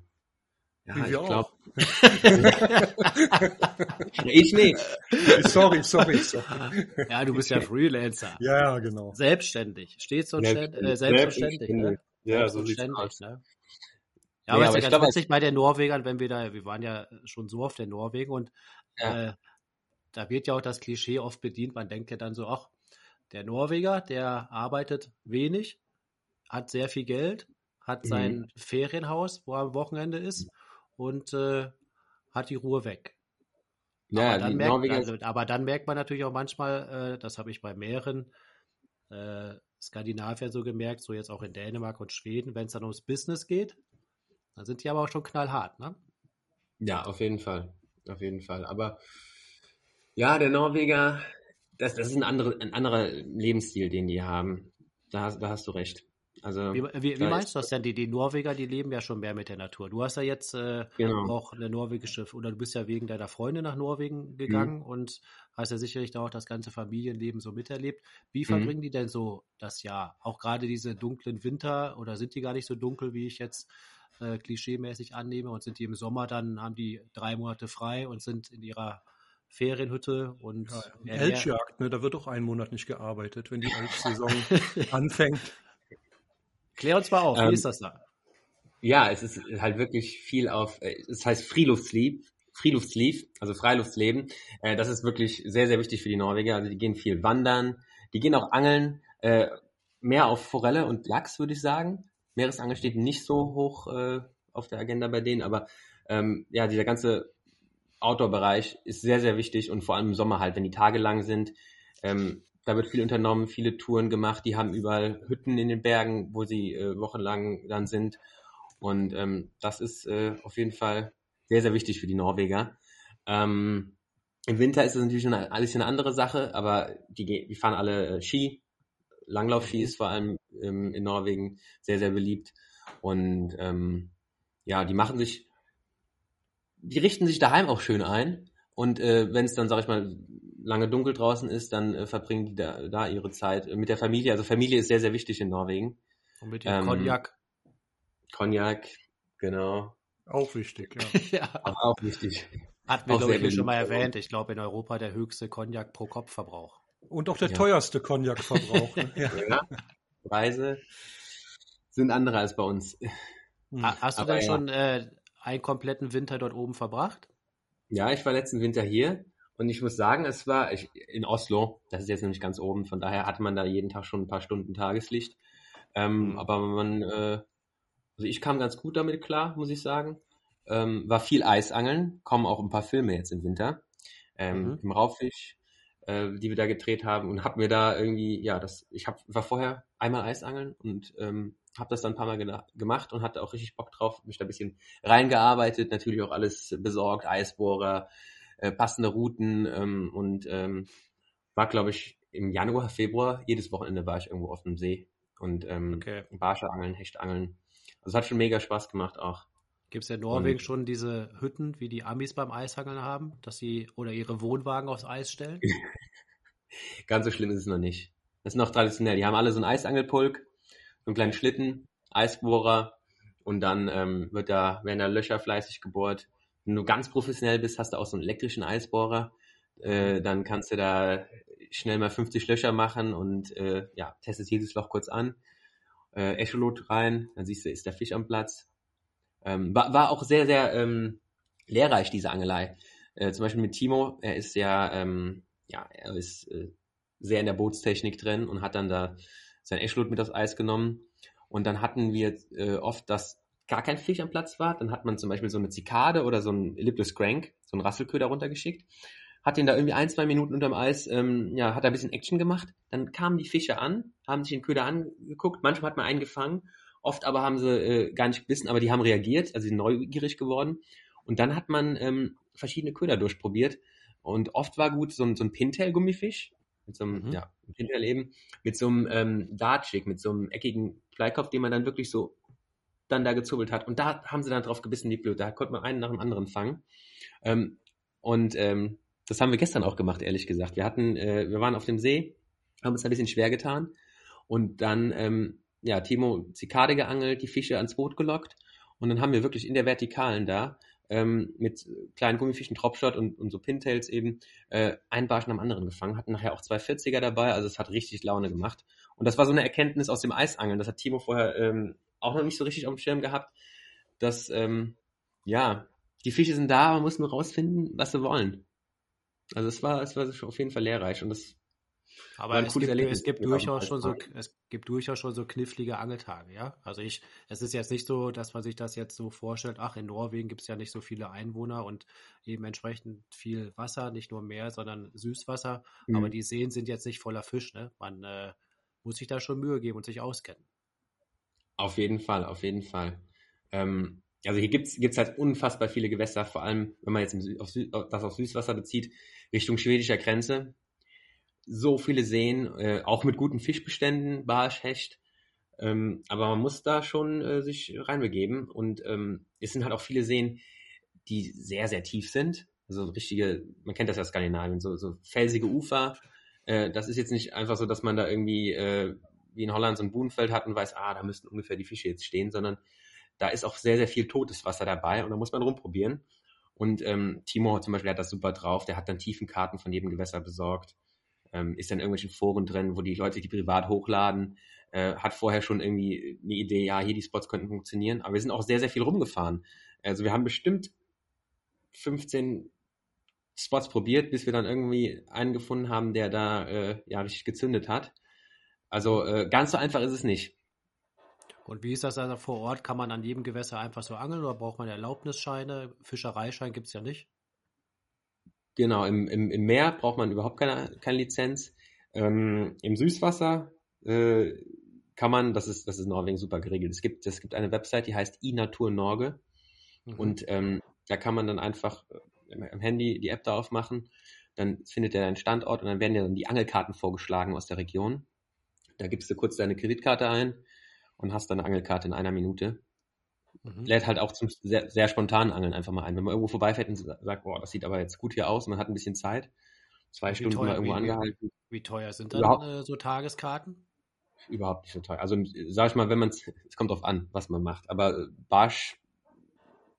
ja, ich glaube. ich nicht. Sorry, sorry, sorry. Ja, du bist ja Freelancer. Ja, genau. Selbstständig. Stets und äh, selbstverständlich. Ne? Ja, so sieht's aus. Ne? Ja, aber ja, es ist ja ganz witzig bei den Norwegern, wenn wir da, wir waren ja schon so oft in Norwegen und ja. äh, da wird ja auch das Klischee oft bedient. Man denkt ja dann so, ach, der Norweger, der arbeitet wenig, hat sehr viel Geld, hat sein mhm. Ferienhaus, wo er am Wochenende ist und äh, hat die Ruhe weg. Ja, aber, dann merkt, also, aber dann merkt man natürlich auch manchmal, äh, das habe ich bei mehreren äh, Skandinaviern so gemerkt, so jetzt auch in Dänemark und Schweden, wenn es dann ums Business geht, dann sind die aber auch schon knallhart, ne? Ja, auf jeden Fall. Auf jeden Fall. Aber ja, der Norweger, das, das ist ein, andere, ein anderer Lebensstil, den die haben. Da, da hast du recht. Also, wie, wie, wie meinst du das denn? Die, die Norweger, die leben ja schon mehr mit der Natur. Du hast ja jetzt äh, genau. auch eine norwegische, oder du bist ja wegen deiner Freundin nach Norwegen gegangen mhm. und hast ja sicherlich da auch das ganze Familienleben so miterlebt. Wie mhm. verbringen die denn so das Jahr? Auch gerade diese dunklen Winter oder sind die gar nicht so dunkel, wie ich jetzt äh, klischeemäßig annehme und sind die im Sommer dann, haben die drei Monate frei und sind in ihrer Ferienhütte und ja, Elchjagd, ne? Da wird auch einen Monat nicht gearbeitet, wenn die Elchsaison anfängt. Klär uns mal auf, ähm, wie ist das da? Ja, es ist halt wirklich viel auf, äh, es heißt Freeluftslieb, Freeluftslieb, also Freiluftleben. Äh, das ist wirklich sehr, sehr wichtig für die Norweger. Also die gehen viel wandern, die gehen auch angeln, äh, mehr auf Forelle und Lachs, würde ich sagen. Meeresangeln steht nicht so hoch äh, auf der Agenda bei denen, aber ähm, ja, dieser ganze Outdoor-Bereich ist sehr, sehr wichtig und vor allem im Sommer halt, wenn die Tage lang sind. Ähm, da wird viel unternommen, viele Touren gemacht. Die haben überall Hütten in den Bergen, wo sie äh, wochenlang dann sind. Und ähm, das ist äh, auf jeden Fall sehr, sehr wichtig für die Norweger. Ähm, Im Winter ist es natürlich eine, alles eine andere Sache, aber die, die fahren alle äh, Ski. Langlaufski ist vor allem ähm, in Norwegen sehr, sehr beliebt. Und ähm, ja, die machen sich, die richten sich daheim auch schön ein. Und äh, wenn es dann, sag ich mal, lange dunkel draußen ist, dann äh, verbringen die da, da ihre Zeit äh, mit der Familie. Also Familie ist sehr, sehr wichtig in Norwegen. Und mit dem ähm, Cognac. Cognac, genau. Auch wichtig, ja. ja. Auch, auch wichtig. Hatten wir, glaube ich, schon mal erwähnt. Ich glaube, in Europa der höchste Cognac pro Kopfverbrauch. Und auch der ja. teuerste Cognac-Verbrauch. Ne? ja. ja. Preise sind andere als bei uns. Hm. Hast du Aber denn schon äh, einen kompletten Winter dort oben verbracht? Ja, ich war letzten Winter hier und ich muss sagen, es war ich, in Oslo, das ist jetzt nämlich ganz oben, von daher hatte man da jeden Tag schon ein paar Stunden Tageslicht. Ähm, mhm. Aber man, äh, also ich kam ganz gut damit klar, muss ich sagen. Ähm, war viel Eisangeln, kommen auch ein paar Filme jetzt im Winter. Ähm, mhm. Im Raubfisch, äh, die wir da gedreht haben und hab mir da irgendwie, ja, das, ich hab, war vorher einmal Eisangeln und ähm, habe das dann ein paar Mal gemacht und hatte auch richtig Bock drauf, mich da ein bisschen reingearbeitet, natürlich auch alles besorgt, Eisbohrer, äh, passende Routen ähm, und ähm, war, glaube ich, im Januar, Februar, jedes Wochenende war ich irgendwo auf dem See und ähm, okay. Barsche angeln, Hecht angeln. Also hat schon mega Spaß gemacht auch. Gibt es in Norwegen und, schon diese Hütten, wie die Amis beim Eishangeln haben, dass sie oder ihre Wohnwagen aufs Eis stellen? Ganz so schlimm ist es noch nicht. Das ist noch traditionell. Die haben alle so einen Eisangelpulk, einen kleinen Schlitten, Eisbohrer und dann ähm, wird da, werden da Löcher fleißig gebohrt. Wenn du ganz professionell bist, hast du auch so einen elektrischen Eisbohrer. Äh, dann kannst du da schnell mal 50 Löcher machen und äh, ja, testest jedes Loch kurz an. Äh, Echolot rein, dann siehst du, ist der Fisch am Platz. Ähm, war, war auch sehr, sehr ähm, lehrreich, diese Angelei. Äh, zum Beispiel mit Timo, er ist ja, ähm, ja, er ist äh, sehr in der Bootstechnik drin und hat dann da sein Echolot mit aufs Eis genommen. Und dann hatten wir äh, oft, dass gar kein Fisch am Platz war. Dann hat man zum Beispiel so eine Zikade oder so ein Lipless Crank, so einen Rasselköder runtergeschickt. Hat den da irgendwie ein, zwei Minuten unterm Eis, ähm, ja, hat da ein bisschen Action gemacht. Dann kamen die Fische an, haben sich den Köder angeguckt. Manchmal hat man einen gefangen. Oft aber haben sie äh, gar nicht gebissen, aber die haben reagiert, also sind neugierig geworden. Und dann hat man ähm, verschiedene Köder durchprobiert. Und oft war gut so ein, so ein Pintail-Gummifisch, mit so einem, mhm. ja, Pintail eben, mit so einem ähm, Dartjig, mit so einem eckigen Bleikopf, den man dann wirklich so dann da gezubbelt hat. Und da haben sie dann drauf gebissen, die Blöde. Da konnte man einen nach dem anderen fangen. Ähm, und ähm, das haben wir gestern auch gemacht, ehrlich gesagt. Wir hatten, äh, wir waren auf dem See, haben uns ein bisschen schwer getan. Und dann, ähm, ja, Timo Zikade geangelt, die Fische ans Boot gelockt. Und dann haben wir wirklich in der Vertikalen da ähm, mit kleinen Gummifischen, Dropshot und, und so Pintails eben äh, einen Barsch nach anderen gefangen. Hatten nachher auch zwei 40er dabei, also es hat richtig Laune gemacht. Und das war so eine Erkenntnis aus dem Eisangeln. Das hat Timo vorher ähm, auch noch nicht so richtig auf dem Schirm gehabt, dass, ähm, ja, die Fische sind da, man muss nur rausfinden, was sie wollen. Also es war, es war auf jeden Fall lehrreich und das Aber es gibt, es gibt durchaus schon so, es gibt durchaus schon so knifflige Angeltage, ja. Also ich, es ist jetzt nicht so, dass man sich das jetzt so vorstellt, ach, in Norwegen gibt es ja nicht so viele Einwohner und eben entsprechend viel Wasser, nicht nur Meer, sondern Süßwasser. Mhm. Aber die Seen sind jetzt nicht voller Fisch, ne? Man äh, muss sich da schon Mühe geben und sich auskennen. Auf jeden Fall, auf jeden Fall. Ähm, also hier gibt's gibt's halt unfassbar viele Gewässer, vor allem wenn man jetzt auf das auf Süßwasser bezieht, Richtung schwedischer Grenze. So viele Seen, äh, auch mit guten Fischbeständen, Barsch, Hecht. Ähm, aber man muss da schon äh, sich reinbegeben. Und ähm, es sind halt auch viele Seen, die sehr, sehr tief sind. Also richtige, man kennt das ja Skandinavien, so, so felsige Ufer. Äh, das ist jetzt nicht einfach so, dass man da irgendwie äh, wie in Holland so ein Buhnfeld hat und weiß, ah, da müssten ungefähr die Fische jetzt stehen, sondern da ist auch sehr, sehr viel totes Wasser dabei und da muss man rumprobieren. Und ähm, Timo zum Beispiel hat das super drauf, der hat dann Tiefenkarten von jedem Gewässer besorgt, ähm, ist dann in irgendwelchen Foren drin, wo die Leute die privat hochladen, äh, hat vorher schon irgendwie eine Idee, ja, hier die Spots könnten funktionieren, aber wir sind auch sehr, sehr viel rumgefahren. Also wir haben bestimmt 15 Spots probiert, bis wir dann irgendwie einen gefunden haben, der da äh, ja richtig gezündet hat. Also äh, ganz so einfach ist es nicht. Und wie ist das also vor Ort? Kann man an jedem Gewässer einfach so angeln oder braucht man Erlaubnisscheine? Fischereischein gibt es ja nicht. Genau, im, im, im Meer braucht man überhaupt keine, keine Lizenz. Ähm, Im Süßwasser äh, kann man, das ist, das ist in Norwegen super geregelt. Es gibt, es gibt eine Website, die heißt iNatur Norge. Mhm. Und ähm, da kann man dann einfach äh, im Handy die App da aufmachen. Dann findet er einen Standort und dann werden ja dann die Angelkarten vorgeschlagen aus der Region. Da gibst du kurz deine Kreditkarte ein und hast deine Angelkarte in einer Minute. Mhm. Lädt halt auch zum sehr, sehr spontanen Angeln einfach mal ein. Wenn man irgendwo vorbeifährt und sagt, boah, das sieht aber jetzt gut hier aus, man hat ein bisschen Zeit, zwei wie Stunden teuer, mal irgendwo wie, angehalten. Wie teuer sind dann äh, so Tageskarten? Überhaupt nicht so teuer. Also sag ich mal, wenn man es, es kommt drauf an, was man macht. Aber Barsch,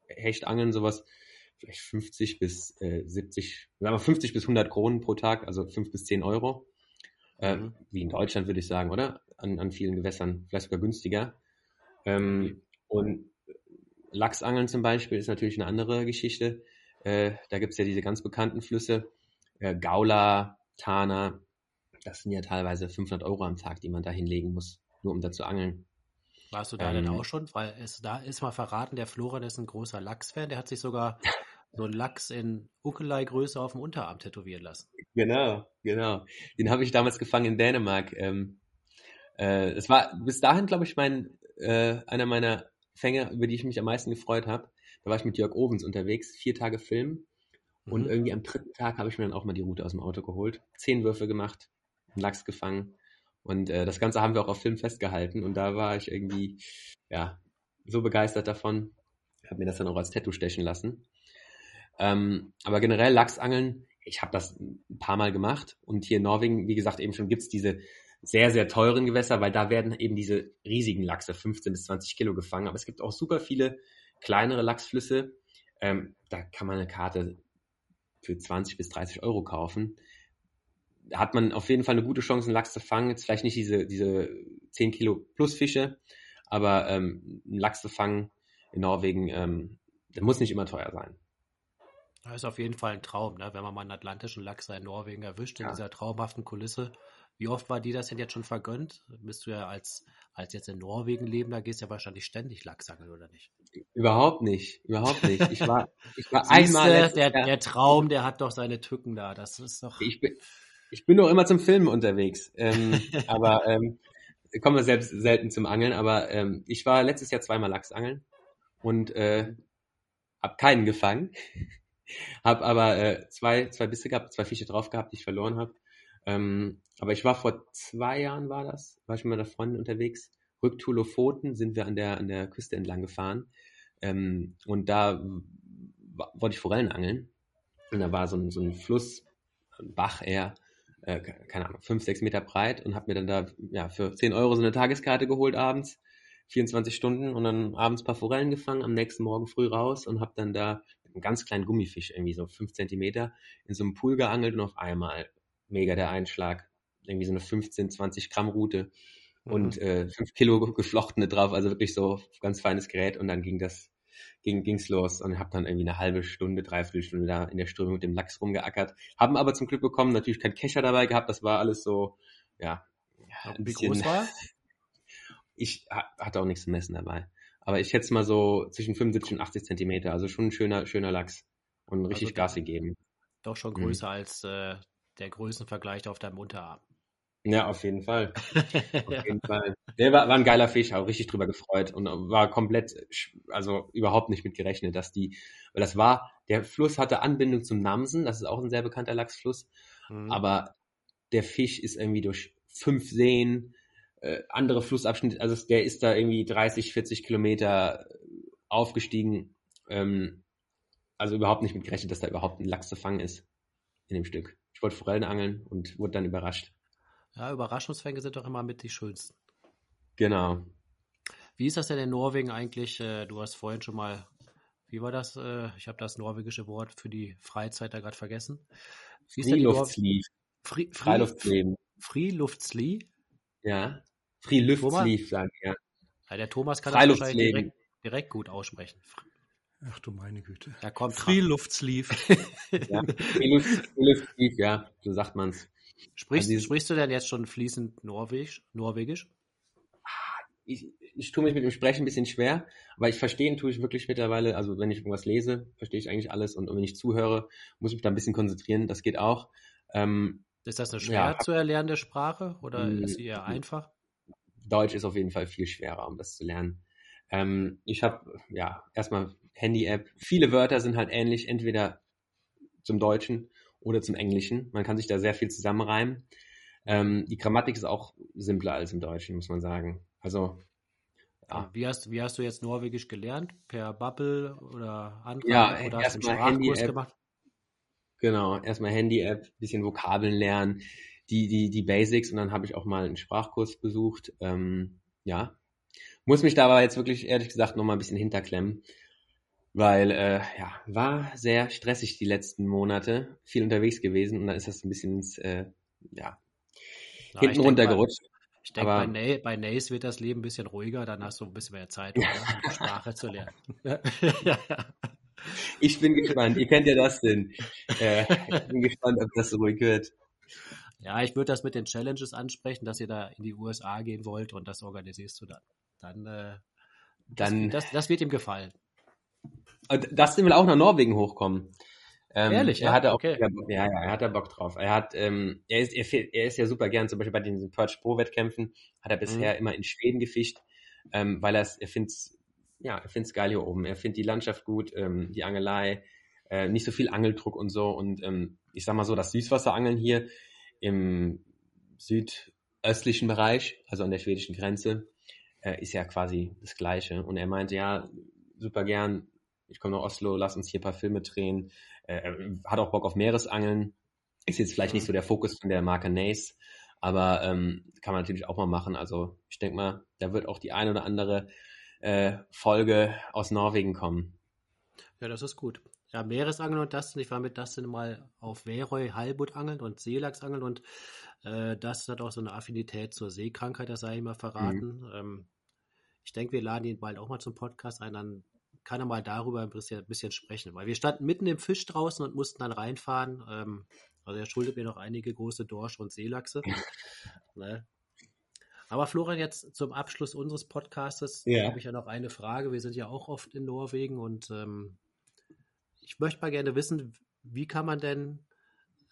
Hechtangeln, sowas, vielleicht 50 bis äh, 70, sagen wir 50 bis 100 Kronen pro Tag, also 5 bis 10 Euro. Äh, mhm. Wie in Deutschland würde ich sagen, oder? An, an vielen Gewässern, vielleicht sogar günstiger. Ähm, und Lachsangeln zum Beispiel ist natürlich eine andere Geschichte. Äh, da gibt es ja diese ganz bekannten Flüsse, äh, Gaula, Tana. Das sind ja teilweise 500 Euro am Tag, die man da hinlegen muss, nur um da zu angeln. Warst du da ähm, denn auch schon? Weil es da ist mal verraten, der Florian ist ein großer Lachsfan. Der hat sich sogar so einen Lachs in Ukelei-Größe auf dem Unterarm tätowieren lassen. Genau, genau. Den habe ich damals gefangen in Dänemark. Ähm, äh, es war bis dahin, glaube ich, mein äh, einer meiner Fänge, über die ich mich am meisten gefreut habe. Da war ich mit Jörg Ovens unterwegs, vier Tage Film. Und mhm. irgendwie am dritten Tag habe ich mir dann auch mal die Route aus dem Auto geholt, zehn Würfe gemacht, einen Lachs gefangen. Und äh, das Ganze haben wir auch auf Film festgehalten. Und da war ich irgendwie, ja, so begeistert davon. Habe mir das dann auch als Tattoo stechen lassen. Ähm, aber generell Lachsangeln, ich habe das ein paar Mal gemacht und hier in Norwegen, wie gesagt, eben schon gibt's diese sehr, sehr teuren Gewässer, weil da werden eben diese riesigen Lachse, 15 bis 20 Kilo gefangen. Aber es gibt auch super viele kleinere Lachsflüsse. Ähm, da kann man eine Karte für 20 bis 30 Euro kaufen. Da hat man auf jeden Fall eine gute Chance, einen Lachs zu fangen. Jetzt vielleicht nicht diese, diese 10 Kilo plus Fische, aber ähm, einen Lachs zu fangen in Norwegen, ähm, der muss nicht immer teuer sein. Das ist auf jeden Fall ein Traum, ne? wenn man mal einen atlantischen Lachs in Norwegen erwischt, in ja. dieser traumhaften Kulisse. Wie oft war dir das denn jetzt schon vergönnt? Bist du ja als, als jetzt in Norwegen leben, da gehst du ja wahrscheinlich ständig Lachsangeln, oder nicht? Überhaupt nicht, überhaupt nicht. Ich war, ich war einmal. Der, der Traum, der hat doch seine Tücken da. Das ist doch. Ich bin, ich bin doch immer zum Filmen unterwegs. Ähm, aber ähm, kommen wir selbst selten zum Angeln. Aber ähm, ich war letztes Jahr zweimal Lachsangeln und äh, hab keinen gefangen. Hab aber äh, zwei, zwei Bisse gehabt, zwei Fische drauf gehabt, die ich verloren habe. Ähm, aber ich war vor zwei Jahren, war das, war ich mit meiner Freundin unterwegs. Rücktour Lofoten sind wir an der, an der Küste entlang gefahren. Ähm, und da wollte ich Forellen angeln. Und da war so ein, so ein Fluss, ein Bach eher, äh, keine Ahnung, fünf, sechs Meter breit und habe mir dann da ja, für zehn Euro so eine Tageskarte geholt abends. 24 Stunden und dann abends ein paar Forellen gefangen, am nächsten Morgen früh raus und habe dann da einen ganz kleinen Gummifisch, irgendwie so fünf Zentimeter, in so einem Pool geangelt und auf einmal mega der Einschlag. Irgendwie so eine 15, 20 Gramm Route und mhm. äh, 5 Kilo geflochtene drauf, also wirklich so ganz feines Gerät und dann ging das ging ging's los und habe dann irgendwie eine halbe Stunde, dreiviertel Stunde da in der Strömung mit dem Lachs rumgeackert. Haben aber zum Glück bekommen, natürlich kein Kescher dabei gehabt, das war alles so, ja. ja Wie bisschen, groß war? Ich hatte auch nichts zu messen dabei. Aber ich schätze mal so zwischen 75 und 80 Zentimeter, also schon ein schöner, schöner Lachs und richtig also, Gas gegeben. Doch schon mhm. größer mhm. als äh, der Größenvergleich auf deinem Unterarm. Ja, auf jeden Fall. auf jeden Fall. Der war, war ein geiler Fisch, auch richtig drüber gefreut und war komplett, also überhaupt nicht mit gerechnet, dass die, weil das war, der Fluss hatte Anbindung zum Namsen, das ist auch ein sehr bekannter Lachsfluss, mhm. aber der Fisch ist irgendwie durch fünf Seen, äh, andere Flussabschnitte, also der ist da irgendwie 30, 40 Kilometer aufgestiegen, ähm, also überhaupt nicht mit gerechnet, dass da überhaupt ein Lachs zu fangen ist in dem Stück. Ich wollte Forellen angeln und wurde dann überrascht. Ja, Überraschungsfänge sind doch immer mit die schönsten. Genau. Wie ist das denn in Norwegen eigentlich? Äh, du hast vorhin schon mal, wie war das? Äh, ich habe das norwegische Wort für die Freizeit da gerade vergessen. Friluftsliv. Fri Freiluftleben. Friluftsliv? Ja. Friluftsliv, sagen ja. ja. Der Thomas kann das wahrscheinlich direkt, direkt gut aussprechen. Ach du meine Güte. Da kommt Freeluftsleaf. ja, Freeluftsleaf, ja, so sagt man's. Sprichst, also sprichst du denn jetzt schon fließend Norwegisch? Norwegisch? Ich, ich tue mich mit dem Sprechen ein bisschen schwer, aber ich verstehen tue ich wirklich mittlerweile, also wenn ich irgendwas lese, verstehe ich eigentlich alles und wenn ich zuhöre, muss ich mich da ein bisschen konzentrieren, das geht auch. Ähm, ist das eine schwer ja, zu erlernende Sprache oder hm, ist sie eher einfach? Deutsch ist auf jeden Fall viel schwerer, um das zu lernen. Ähm, ich habe ja erstmal Handy-App. Viele Wörter sind halt ähnlich, entweder zum Deutschen oder zum Englischen. Man kann sich da sehr viel zusammenreimen. Ähm, die Grammatik ist auch simpler als im Deutschen, muss man sagen. Also ja. Wie hast, wie hast du jetzt Norwegisch gelernt? Per Bubble oder andere? Ja, oder hast du einen Sprachkurs gemacht? Genau, erstmal Handy-App, bisschen Vokabeln lernen, die, die, die Basics und dann habe ich auch mal einen Sprachkurs besucht. Ähm, ja, muss mich da aber jetzt wirklich ehrlich gesagt noch mal ein bisschen hinterklemmen, weil äh, ja war sehr stressig die letzten Monate, viel unterwegs gewesen und dann ist das ein bisschen ins, äh, ja Na, hinten runtergerutscht. Ich denke, bei, Na bei Nace wird das Leben ein bisschen ruhiger, dann hast du ein bisschen mehr Zeit, um die Sprache zu lernen. Ich bin gespannt. Wie kennt ihr das denn? Äh, ich bin gespannt, ob das so ruhig wird. Ja, ich würde das mit den Challenges ansprechen, dass ihr da in die USA gehen wollt und das organisierst du dann. Dann, äh, dann das, das, das, wird ihm gefallen. Dustin will auch nach Norwegen hochkommen. Ähm, Ehrlich, er ja? Hatte auch, okay. ja, ja, er hat da Bock drauf. Er hat, ähm, er ist, er, er, ist ja super gern, zum Beispiel bei diesen Perch Pro Wettkämpfen, hat er bisher mhm. immer in Schweden gefischt, ähm, weil er er find's, ja, er find's geil hier oben. Er findet die Landschaft gut, ähm, die Angelei, äh, nicht so viel Angeldruck und so. Und ähm, ich sag mal so, das Süßwasserangeln hier im südöstlichen Bereich, also an der schwedischen Grenze, äh, ist ja quasi das Gleiche. Und er meinte, ja, super gern, ich komme nach Oslo, lass uns hier ein paar Filme drehen. Äh, er hat auch Bock auf Meeresangeln. Ist jetzt vielleicht nicht so der Fokus von der Marke Nace, aber ähm, kann man natürlich auch mal machen. Also ich denke mal, da wird auch die eine oder andere äh, Folge aus Norwegen kommen. Ja, das ist gut. Ja, Meeresangeln und Dustin. Ich war mit Dustin mal auf Weroy Halbut angeln und Seelachsangeln und äh, das hat auch so eine Affinität zur Seekrankheit, das sei ich mal verraten. Mhm. Ähm, ich denke, wir laden ihn bald auch mal zum Podcast ein, dann kann er mal darüber ein bisschen, ein bisschen sprechen, weil wir standen mitten im Fisch draußen und mussten dann reinfahren. Ähm, also er schuldet mir noch einige große Dorsch und Seelachse. ne? Aber Florian, jetzt zum Abschluss unseres Podcastes ja. habe ich ja noch eine Frage. Wir sind ja auch oft in Norwegen und ähm, ich möchte mal gerne wissen, wie kann man denn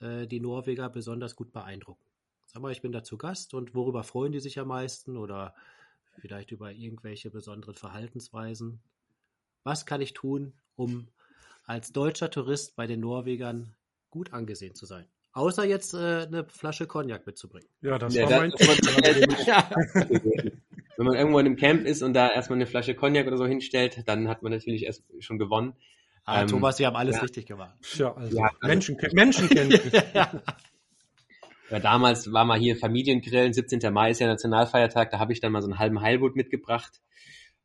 äh, die Norweger besonders gut beeindrucken? Sag mal, ich bin da zu Gast und worüber freuen die sich am meisten oder vielleicht über irgendwelche besonderen Verhaltensweisen. Was kann ich tun, um als deutscher Tourist bei den Norwegern gut angesehen zu sein? Außer jetzt äh, eine Flasche Cognac mitzubringen. Ja, das ja, war mein. Wenn man irgendwo in einem Camp ist und da erstmal eine Flasche Cognac oder so hinstellt, dann hat man natürlich erst schon gewonnen. Ah, ähm, Thomas, wir haben alles ja. richtig gemacht. Ja, also ja, Menschen, Menschen kennen. ja. Ja, damals war mal hier Familiengrillen, 17. Mai ist ja Nationalfeiertag, da habe ich dann mal so einen halben Heilbutt mitgebracht.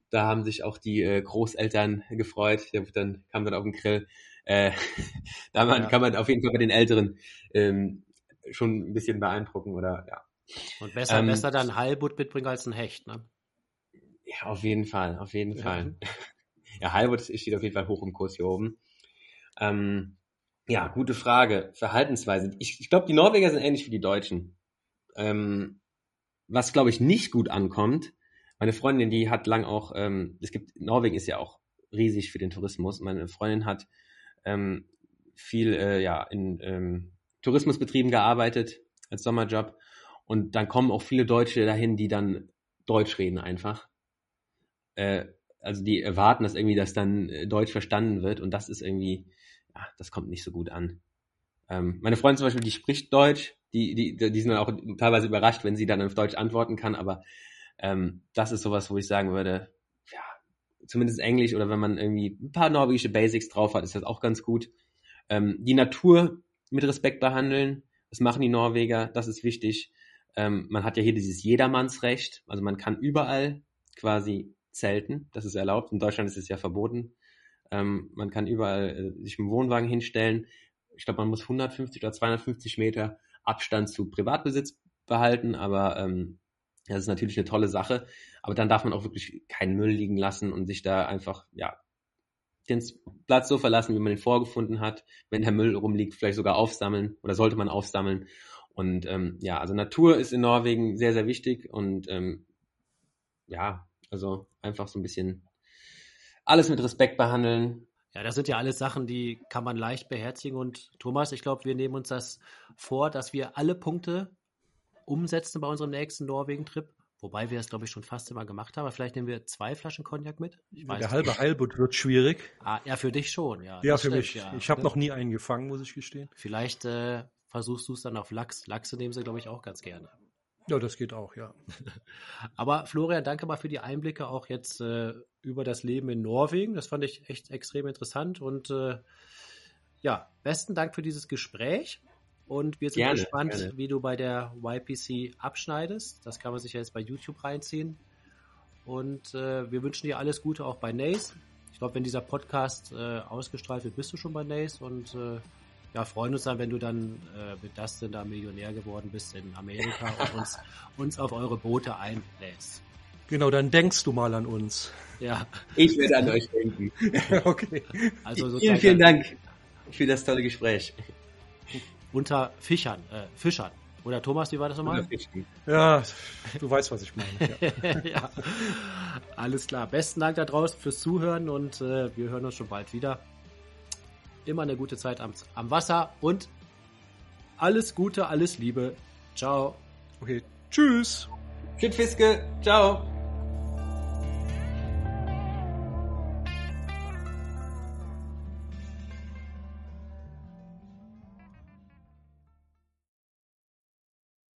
Da haben sich auch die äh, Großeltern gefreut. Der dann kam dann auf den Grill. Äh, da man, ja. kann man auf jeden Fall bei den Älteren ähm, schon ein bisschen beeindrucken oder ja. Und besser, ähm, besser dann Heilbutt mitbringen als ein Hecht, ne? Ja, auf jeden Fall, auf jeden ja. Fall. ja, Halbut steht auf jeden Fall hoch im Kurs hier oben. Ähm, ja, gute Frage. Verhaltensweise. Ich, ich glaube, die Norweger sind ähnlich wie die Deutschen. Ähm, was, glaube ich, nicht gut ankommt, meine Freundin, die hat lang auch, ähm, es gibt, Norwegen ist ja auch riesig für den Tourismus. Meine Freundin hat ähm, viel äh, ja, in ähm, Tourismusbetrieben gearbeitet als Sommerjob. Und dann kommen auch viele Deutsche dahin, die dann Deutsch reden einfach. Äh, also die erwarten das irgendwie, dass dann äh, Deutsch verstanden wird und das ist irgendwie, ja, das kommt nicht so gut an. Ähm, meine Freundin zum Beispiel, die spricht Deutsch, die, die, die sind dann auch teilweise überrascht, wenn sie dann auf Deutsch antworten kann, aber ähm, das ist sowas, wo ich sagen würde, ja, zumindest Englisch oder wenn man irgendwie ein paar norwegische Basics drauf hat, ist das auch ganz gut. Ähm, die Natur mit Respekt behandeln, das machen die Norweger, das ist wichtig. Ähm, man hat ja hier dieses Jedermannsrecht, also man kann überall quasi zelten, das ist erlaubt. In Deutschland ist es ja verboten. Ähm, man kann überall äh, sich dem Wohnwagen hinstellen. Ich glaube, man muss 150 oder 250 Meter Abstand zu Privatbesitz behalten, aber ähm, das ist natürlich eine tolle Sache. Aber dann darf man auch wirklich keinen Müll liegen lassen und sich da einfach, ja, den Platz so verlassen, wie man ihn vorgefunden hat. Wenn der Müll rumliegt, vielleicht sogar aufsammeln oder sollte man aufsammeln. Und ähm, ja, also Natur ist in Norwegen sehr, sehr wichtig und ähm, ja, also einfach so ein bisschen alles mit Respekt behandeln. Ja, das sind ja alles Sachen, die kann man leicht beherzigen. Und Thomas, ich glaube, wir nehmen uns das vor, dass wir alle Punkte umsetzen bei unserem nächsten Norwegen-Trip. Wobei wir es, glaube ich, schon fast immer gemacht haben. Aber vielleicht nehmen wir zwei Flaschen Cognac mit. Der halbe Heilbutt wird schwierig. Ah, ja, für dich schon, ja. Ja, für stimmt, mich. Ja. Ich habe noch nie einen gefangen, muss ich gestehen. Vielleicht äh, versuchst du es dann auf Lachs. Lachse nehmen sie, glaube ich, auch ganz gerne. Ja, das geht auch, ja. Aber Florian, danke mal für die Einblicke auch jetzt äh, über das Leben in Norwegen. Das fand ich echt extrem interessant und äh, ja, besten Dank für dieses Gespräch. Und wir sind gerne, gespannt, gerne. wie du bei der YPC abschneidest. Das kann man sich ja jetzt bei YouTube reinziehen. Und äh, wir wünschen dir alles Gute auch bei Nace. Ich glaube, wenn dieser Podcast äh, ausgestrahlt wird, bist du schon bei Nace und äh, ja, freuen uns dann, wenn du dann äh, mit Dustin da Millionär geworden bist in Amerika und uns, uns auf eure Boote einlädst. Genau, dann denkst du mal an uns. Ja. Ich werde an euch denken. okay. Also vielen, vielen Dank für das tolle Gespräch. Unter Fischern, äh, Fischern. Oder Thomas, wie war das nochmal? Ja, du weißt, was ich meine. Ja. ja. Alles klar. Besten Dank da draußen fürs Zuhören und äh, wir hören uns schon bald wieder immer eine gute Zeit am, am Wasser und alles Gute, alles Liebe. Ciao. Okay, tschüss. Tschüss, Fiske. Ciao.